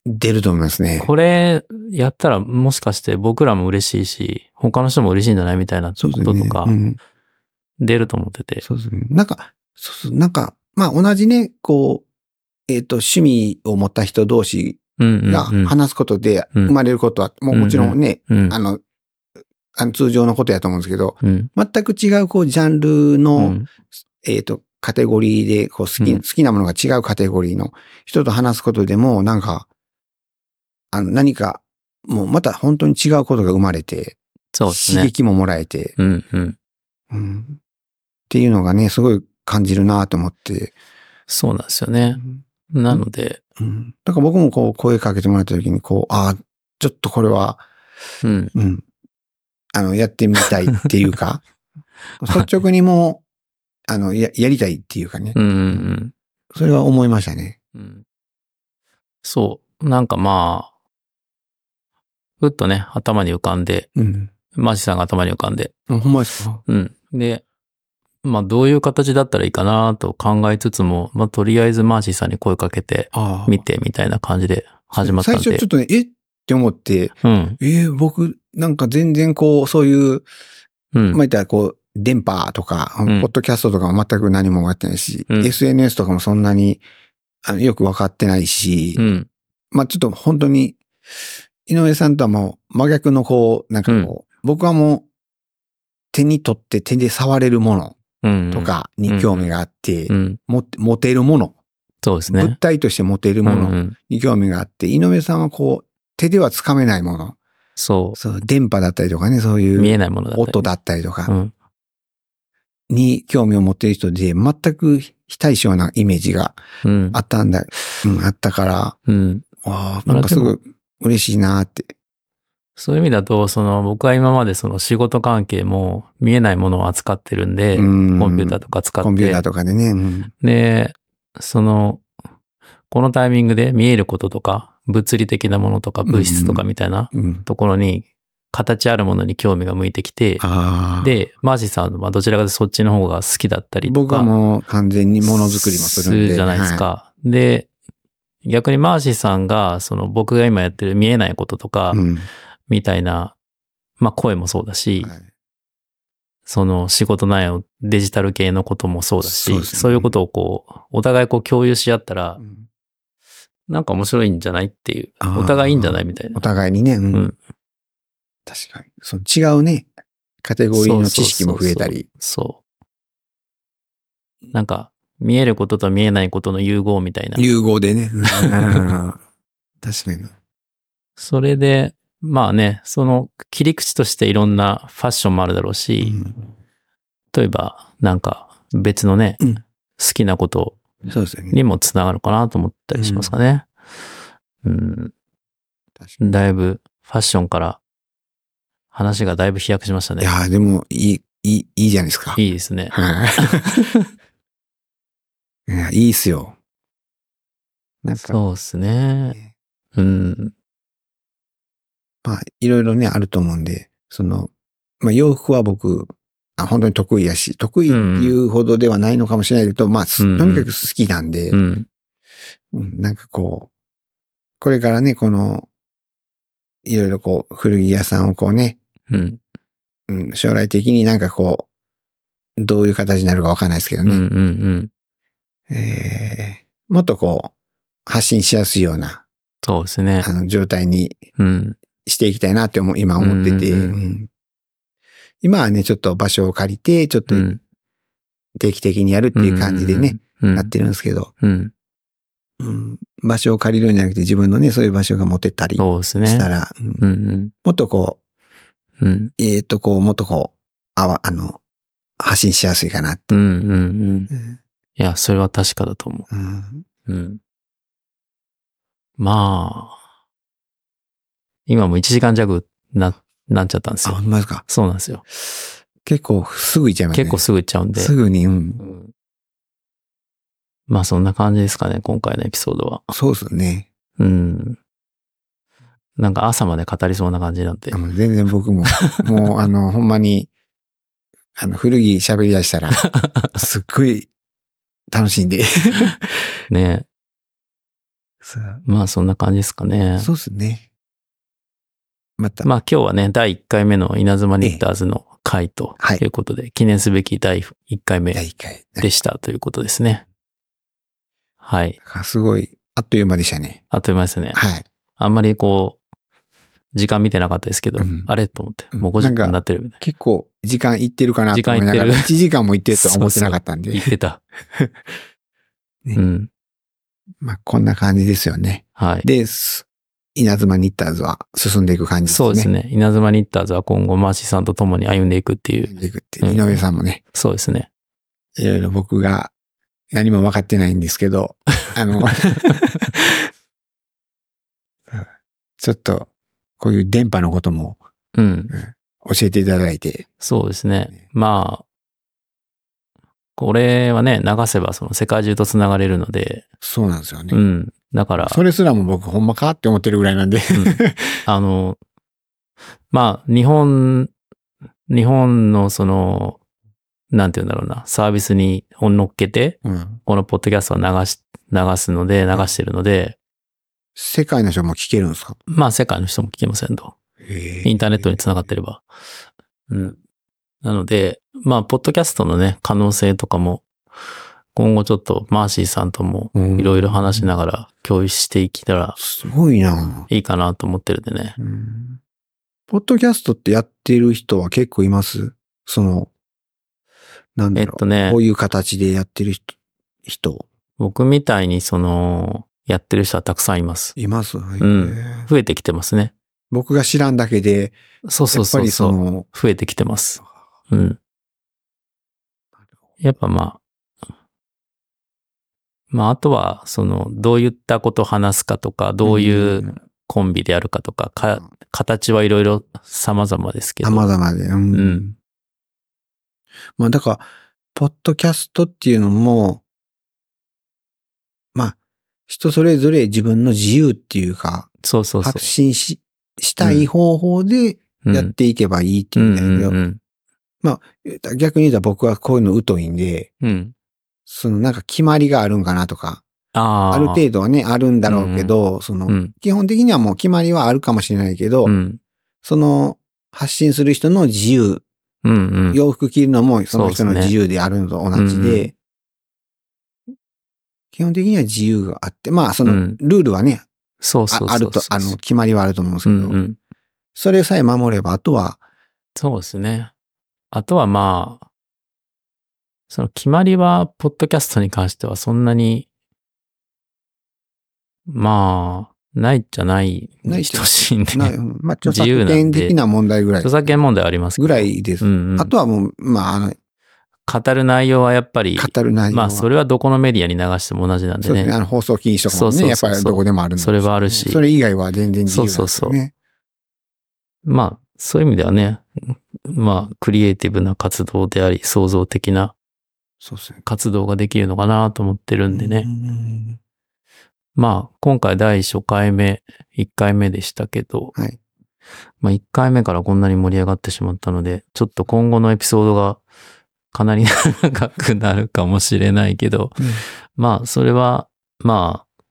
[SPEAKER 2] 出ると思いますね。
[SPEAKER 1] これやったらもしかして僕らも嬉しいし、他の人も嬉しいんじゃないみたいなこ。ととか
[SPEAKER 2] うん
[SPEAKER 1] 出ると思ってて。
[SPEAKER 2] そうですね。なんか、そうそう、なんか、まあ同じね、こう、えっ、と、趣味を持った人同士
[SPEAKER 1] うんうん
[SPEAKER 2] が
[SPEAKER 1] うん。
[SPEAKER 2] 話すことで
[SPEAKER 1] うん。
[SPEAKER 2] 生まれることは、もうもちろんね、
[SPEAKER 1] うん。
[SPEAKER 2] あの、あの通常のことやと思うんですけど、
[SPEAKER 1] うん。
[SPEAKER 2] 全く違う、こう、ジャンルの、
[SPEAKER 1] うん。
[SPEAKER 2] えっ、と、カテゴリーで、こう、好き、
[SPEAKER 1] うん。
[SPEAKER 2] 好きなものが違うカテゴリーの人と話すことでも、なんか、あの、何か、もうまた本当に違うことが生まれて、
[SPEAKER 1] そうですね。
[SPEAKER 2] 刺激ももらえて、
[SPEAKER 1] うんうん。
[SPEAKER 2] うん、っていうのがね、すごい感じるなと思って、
[SPEAKER 1] そうなんですよね。なので、
[SPEAKER 2] うん。だから僕もこう声かけてもらった時に、こう、ああ、ちょっとこれは、
[SPEAKER 1] うん。
[SPEAKER 2] うん。あの、やってみたいっていうか、率直にもう、あの、や、やりたいっていうかね、
[SPEAKER 1] うんうん
[SPEAKER 2] それは思いましたね。
[SPEAKER 1] うんうん。そう。なんかまあ、ふっとね、頭に浮かんで、
[SPEAKER 2] うん。
[SPEAKER 1] マーシーさんが頭に浮かんで、
[SPEAKER 2] あほんまですか？
[SPEAKER 1] うん。で、まあどういう形だったらいいかなと考えつつも、まあとりあえずマーシーさんに声かけて
[SPEAKER 2] ああ。
[SPEAKER 1] みてみたいな感じで始まったんで。
[SPEAKER 2] 最初ちょっとね、え？って思って、
[SPEAKER 1] うん。
[SPEAKER 2] えー僕、なんか全然こう、そういう、
[SPEAKER 1] うん。
[SPEAKER 2] まあ、言ったらこう、電波とか、
[SPEAKER 1] ん
[SPEAKER 2] ポッドキャストとかも全く何もやってないし、
[SPEAKER 1] うん
[SPEAKER 2] SNS とかもそんなに、あの、よくわかってないし、
[SPEAKER 1] うん。
[SPEAKER 2] まあちょっと本当に、井上さんとはもう真逆のこう、なんかこう、僕はもう手に取って手で触れるもの
[SPEAKER 1] うん。
[SPEAKER 2] とかに興味があって、
[SPEAKER 1] うん。
[SPEAKER 2] 持ってるもの、
[SPEAKER 1] そうです
[SPEAKER 2] 物
[SPEAKER 1] ね。
[SPEAKER 2] 体として持てるものに興味があって、井上さんはこう、手ではつかめないもの、
[SPEAKER 1] そ
[SPEAKER 2] そう、電波だったりとかね、そう
[SPEAKER 1] う。
[SPEAKER 2] いう
[SPEAKER 1] 見えないものだったり
[SPEAKER 2] 音だったりとか
[SPEAKER 1] うん。
[SPEAKER 2] に興味を持っている人で、全く非対称なイメージが
[SPEAKER 1] うん
[SPEAKER 2] あ。ったんだ、うん、あったから、
[SPEAKER 1] うん。
[SPEAKER 2] ああ、なんかすごい嬉しいなって。
[SPEAKER 1] そういう意味だと、その僕は今までその仕事関係も見えないものを扱ってるんで、
[SPEAKER 2] うん
[SPEAKER 1] コンピューターとか使って。
[SPEAKER 2] コンピューターとかでね。うん
[SPEAKER 1] で、その、このタイミングで見えることとか、物理的なものとか物質とかみたいな
[SPEAKER 2] うん。
[SPEAKER 1] ところに、形あるものに興味が向いてきて、で、マーシーさんはどちらかとそっちの方が好きだったりと
[SPEAKER 2] 僕は
[SPEAKER 1] か、
[SPEAKER 2] もう完全にものづくりもするんで。
[SPEAKER 1] じゃないです
[SPEAKER 2] は
[SPEAKER 1] か。で、逆にマーシーさんが、その僕が今やってる見えないこととか
[SPEAKER 2] い。、うん。
[SPEAKER 1] みたいな、まあ声もそうだし、
[SPEAKER 2] はい
[SPEAKER 1] その仕事内容、デジタル系のこともそうだし、
[SPEAKER 2] そ
[SPEAKER 1] そうう
[SPEAKER 2] ですね
[SPEAKER 1] いうことをこう、お互いこう共有し合ったら
[SPEAKER 2] う、ん
[SPEAKER 1] なんか面白いんじゃないっていうお互いいいんじゃないみたいな
[SPEAKER 2] お。互いにね。うん
[SPEAKER 1] うん
[SPEAKER 2] 確かに。その違うね、カテゴリーの知識も増えたり。
[SPEAKER 1] そう。なんか、見えることと見えないことの融合みたいな。
[SPEAKER 2] 融合でね。うん 確かに。
[SPEAKER 1] それで、まあね、その切り口としていろんなファッションもあるだろう
[SPEAKER 2] う
[SPEAKER 1] し、
[SPEAKER 2] ん
[SPEAKER 1] 例えば、なんか別のね、
[SPEAKER 2] うん
[SPEAKER 1] 好きなこと。にもつながるかなと思ったりしますかね。うん、
[SPEAKER 2] 確かに
[SPEAKER 1] だいぶファッションから話がだいぶ飛躍しましたね。
[SPEAKER 2] いやーでも、いい、いい、いいじゃないですか。
[SPEAKER 1] いいですね。
[SPEAKER 2] はい。いや、いいっすよ。なんか、
[SPEAKER 1] そうですね。うん。
[SPEAKER 2] まあ、いろいろね、あると思うんで、その、まあ、洋服は僕、あ本当に得意やし、得意っていうほどではないのかもしれないけど、まあ、す
[SPEAKER 1] うん
[SPEAKER 2] とにかく好きなんで、
[SPEAKER 1] うん。
[SPEAKER 2] うんなんかこう、これからね、この、いろいろこう、古着屋さんをこうね、
[SPEAKER 1] うん。
[SPEAKER 2] うん、将来的になんかこう、どういう形になるかわかんないですけど
[SPEAKER 1] うん。う
[SPEAKER 2] ね、
[SPEAKER 1] ん。うん。
[SPEAKER 2] えーもっとこう、発信しやすいような、
[SPEAKER 1] そうですね
[SPEAKER 2] あ。の、状態に
[SPEAKER 1] うん。
[SPEAKER 2] していきたいなって思う、今思ってて、
[SPEAKER 1] うんうんうん
[SPEAKER 2] うん今はね、ちょっと場所を借りて、ちょっと
[SPEAKER 1] うん。
[SPEAKER 2] 定期的にやるっていう感じでね、
[SPEAKER 1] うん。
[SPEAKER 2] なってるんですけど、
[SPEAKER 1] うん。
[SPEAKER 2] うん場所を借りるんじゃなくて自分のね、そういう場所が持てたり。したら、うん
[SPEAKER 1] うんうん。
[SPEAKER 2] もっとこう、
[SPEAKER 1] うん。
[SPEAKER 2] えっ、と、こう、もっとこう、あわ、あの、発信しやすいかなって。
[SPEAKER 1] うんうんうん。
[SPEAKER 2] うん
[SPEAKER 1] いや、それは確かだと思
[SPEAKER 2] うん
[SPEAKER 1] う。うん。まあ、今も1時間弱な、なっちゃったんです
[SPEAKER 2] あ、
[SPEAKER 1] よ
[SPEAKER 2] ほ。んまですか？
[SPEAKER 1] そうなんですよ。
[SPEAKER 2] 結構すぐ行っちゃいますね。
[SPEAKER 1] 結構すぐ行っちゃうんで。
[SPEAKER 2] すぐに、うん。
[SPEAKER 1] うんまあそんな感じですかね、今回のエピソードは。
[SPEAKER 2] そうですね。
[SPEAKER 1] うん。なんか朝まで語りそうな感じなんで
[SPEAKER 2] あ。の全然僕も、もう、あの、ほんまに、あの、古着喋り出したら、すっごい楽しいんで。
[SPEAKER 1] ね
[SPEAKER 2] そう
[SPEAKER 1] まあそんな感じですかね。
[SPEAKER 2] そうですね。また、
[SPEAKER 1] まあ今日はね、第1回目の稲妻ニッターズの回と
[SPEAKER 2] はい
[SPEAKER 1] いうことで、記念すべき第1回目
[SPEAKER 2] 第1回。
[SPEAKER 1] でしたということですね。はい。
[SPEAKER 2] すごい、あっという間でしたね。
[SPEAKER 1] あっという間ですね。
[SPEAKER 2] はい。
[SPEAKER 1] あんまりこう、時間見てなかったですけど、
[SPEAKER 2] うん
[SPEAKER 1] あれと思って、
[SPEAKER 2] うん
[SPEAKER 1] もう50
[SPEAKER 2] なんか
[SPEAKER 1] 分になってるみたい
[SPEAKER 2] 結構、時間いってるかなと思いながら、
[SPEAKER 1] 時間いって
[SPEAKER 2] 1時間もいってるとは思ってなかったんで。
[SPEAKER 1] な。言ってた。
[SPEAKER 2] ね
[SPEAKER 1] うん。
[SPEAKER 2] まあ、こんな感じですよね。
[SPEAKER 1] はい。
[SPEAKER 2] で、す稲妻ニッターズは進んでいく感じですね。
[SPEAKER 1] そうですね。稲妻ニッターズは今後マーシーさんと共に歩んでいくっていう。
[SPEAKER 2] でいくって、
[SPEAKER 1] うん
[SPEAKER 2] 井上さんもね、
[SPEAKER 1] そうですね。
[SPEAKER 2] いろいろ僕が何も分かってないんですけど、あの、ちょっと、こういう電波のことも
[SPEAKER 1] うん。
[SPEAKER 2] 教えていただいて、
[SPEAKER 1] そうですね
[SPEAKER 2] ね。
[SPEAKER 1] まあ、これはね、流せばその世界中と繋がれるので、
[SPEAKER 2] そうなんですよね。
[SPEAKER 1] うん。だから、
[SPEAKER 2] それすらも僕ほんまかって思ってるぐらいなんで。
[SPEAKER 1] あの、まあ、日本、日本のその、なんて言うんだろうな、サービスに乗っけて、
[SPEAKER 2] うん
[SPEAKER 1] このポッドキャストを流し、流すので、流してるので、
[SPEAKER 2] 世界の人も聞けるんですか？
[SPEAKER 1] まあ世界の人も聞けませんと。インターネットに繋がってれば。うん。なので、まあ、ポッドキャストのね、可能性とかも、今後ちょっとマーシーさんとも
[SPEAKER 2] うん
[SPEAKER 1] いろいろ話しながら共有していけたら
[SPEAKER 2] すごいな、
[SPEAKER 1] いいかなと思ってるんでね。
[SPEAKER 2] うんポッドキャストってやってる人は結構います？その、なんだろう。
[SPEAKER 1] えっとね
[SPEAKER 2] こういう形でやってる人、人、
[SPEAKER 1] 僕みたいにその、やってる人はたくさんいます。
[SPEAKER 2] います、
[SPEAKER 1] ん
[SPEAKER 2] へー
[SPEAKER 1] 増えてきてますね。
[SPEAKER 2] 僕が知らんだけで、
[SPEAKER 1] そうそう
[SPEAKER 2] やっぱり
[SPEAKER 1] そうそ。
[SPEAKER 2] の、
[SPEAKER 1] 増えてきてます。うん。やっぱまあ、まああとは、その、どういったことを話すかとか、どういうコンビであるかとか、か形はいろいろ様々ですけど。
[SPEAKER 2] 様々で。うん。
[SPEAKER 1] うん
[SPEAKER 2] まあだから、ポッドキャストっていうのも、まあ、人それぞれ自分の自由っていうか、
[SPEAKER 1] そうそうそう
[SPEAKER 2] 発。信し、したい方法でやっていけばいいっていうんだけど、
[SPEAKER 1] うんうん
[SPEAKER 2] 逆に言うと僕はこういうの疎いんで、
[SPEAKER 1] うん。うん。
[SPEAKER 2] そのなんか決まりがあるんかなとか、
[SPEAKER 1] ああ。
[SPEAKER 2] ある程度はね、あるんだろうけど、その、
[SPEAKER 1] うん。
[SPEAKER 2] 基本的にはもう決まりはあるかもしれないけど、
[SPEAKER 1] うん。
[SPEAKER 2] その発信する人の自由、
[SPEAKER 1] うんうん。
[SPEAKER 2] 洋服着るのもその人の自由であるのと同じで、基本的には自由があって、まあその
[SPEAKER 1] うん
[SPEAKER 2] ルールはね、
[SPEAKER 1] そうそう
[SPEAKER 2] あると、あの、決まりはあると思うんですけど、
[SPEAKER 1] うんうん。
[SPEAKER 2] それさえ守れば、あとは、
[SPEAKER 1] そうですね。あとはまあ、その決まりは、ポッドキャストに関してはそんなに、まあ、ないじゃない
[SPEAKER 2] ない
[SPEAKER 1] に等しいんで、
[SPEAKER 2] な
[SPEAKER 1] ね。
[SPEAKER 2] まあ、著
[SPEAKER 1] 自由なんで
[SPEAKER 2] 作権的な問題ぐらい
[SPEAKER 1] 著。作権問題あります
[SPEAKER 2] ぐらいです。
[SPEAKER 1] うんうん、
[SPEAKER 2] あとはもう、まあ、あの、
[SPEAKER 1] 語る内容はやっぱり、
[SPEAKER 2] 語る内容は。
[SPEAKER 1] まあ、それはどこのメディアに流しても同じなんでね。
[SPEAKER 2] そうですね。あの、放送禁止とかも
[SPEAKER 1] そうそうそう
[SPEAKER 2] ね、やっぱりどこでもあるんで
[SPEAKER 1] それはあるし
[SPEAKER 2] それ以外は全然自由なんですよね。
[SPEAKER 1] そうそうまあ、そういう意味ではね、まあ、クリエイティブな活動であり、創造的な
[SPEAKER 2] そうですね。
[SPEAKER 1] 活動ができるのかなと思ってるんでね。
[SPEAKER 2] うん
[SPEAKER 1] まあ、今回第初回目、1回目でしたけど、
[SPEAKER 2] はい。
[SPEAKER 1] まあ1回目からこんなに盛り上がってしまったので、ちょっと今後のエピソードがかなり長くなるかもしれないけど、まあそれは、まあ、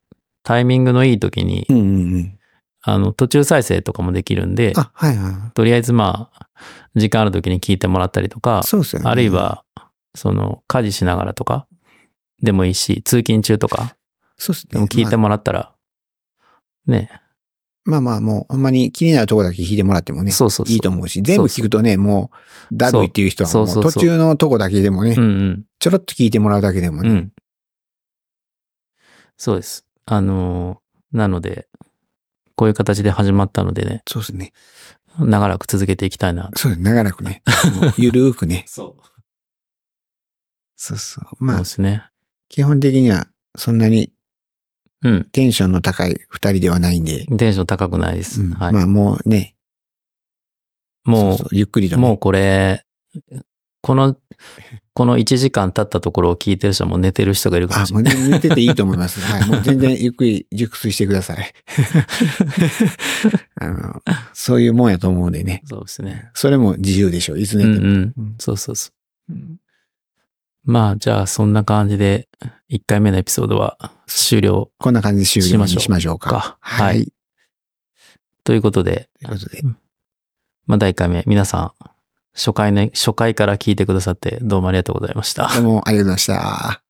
[SPEAKER 1] タイミングのいい時に、
[SPEAKER 2] うんうんうん。
[SPEAKER 1] あの、途中再生とかもできるんで、
[SPEAKER 2] あ、はいは
[SPEAKER 1] とりあえずまあ、時間ある時に聞いてもらったりとか
[SPEAKER 2] ね。
[SPEAKER 1] あるい、は、その、家事しながらとか、でもいいし、通勤中とか、
[SPEAKER 2] そうですね。
[SPEAKER 1] でも聞いてもらったら、ね、
[SPEAKER 2] まあまあもう、ほんまに気になるところだけ聞いてもらってもね、
[SPEAKER 1] そうそう。
[SPEAKER 2] いいと思うし、全部聞くとね、もう、だるいっていう人はも途中のとこだけでもね
[SPEAKER 1] う、んうん。
[SPEAKER 2] ちょろっと聞いてもらうだけでもね、
[SPEAKER 1] うん。そうです。あの、なので、こういう形で始まったのでね、
[SPEAKER 2] そうですね。
[SPEAKER 1] 長らく続けていきたいな。
[SPEAKER 2] そうです。長らくね。ゆるーくね。
[SPEAKER 1] そう。
[SPEAKER 2] そうそう。
[SPEAKER 1] そう
[SPEAKER 2] まあ
[SPEAKER 1] で、すね。
[SPEAKER 2] 基本的にはそんなに
[SPEAKER 1] うん。
[SPEAKER 2] テンションの高い二人ではないんで。
[SPEAKER 1] テンション高くないです。
[SPEAKER 2] うん
[SPEAKER 1] はい。
[SPEAKER 2] まあもうね。
[SPEAKER 1] もう、
[SPEAKER 2] そうそうゆっくりとね。
[SPEAKER 1] もうこれ、この、この1時間経ったところを聞いてる人はもう寝てる人がいるかも
[SPEAKER 2] あ、
[SPEAKER 1] しれない。
[SPEAKER 2] もうね寝てていいと思います。はい。もう全然ゆっくり熟睡してください。あの、そういうもんやと思うんでね。
[SPEAKER 1] そうですね。
[SPEAKER 2] それも自由でしょう。いつ寝ても。
[SPEAKER 1] うんうん
[SPEAKER 2] うん。
[SPEAKER 1] そうそうそう。まあ、じゃあそんな感じで、1回目のエピソードは終了
[SPEAKER 2] こんな感じで終了にしましょうか。
[SPEAKER 1] か。
[SPEAKER 2] は。
[SPEAKER 1] はいい。ということで、
[SPEAKER 2] ということで。
[SPEAKER 1] まあ第1回目、皆さん、初回ね、初回から聞いてくださってどうもありがとうございました。
[SPEAKER 2] どうもありがとうございました。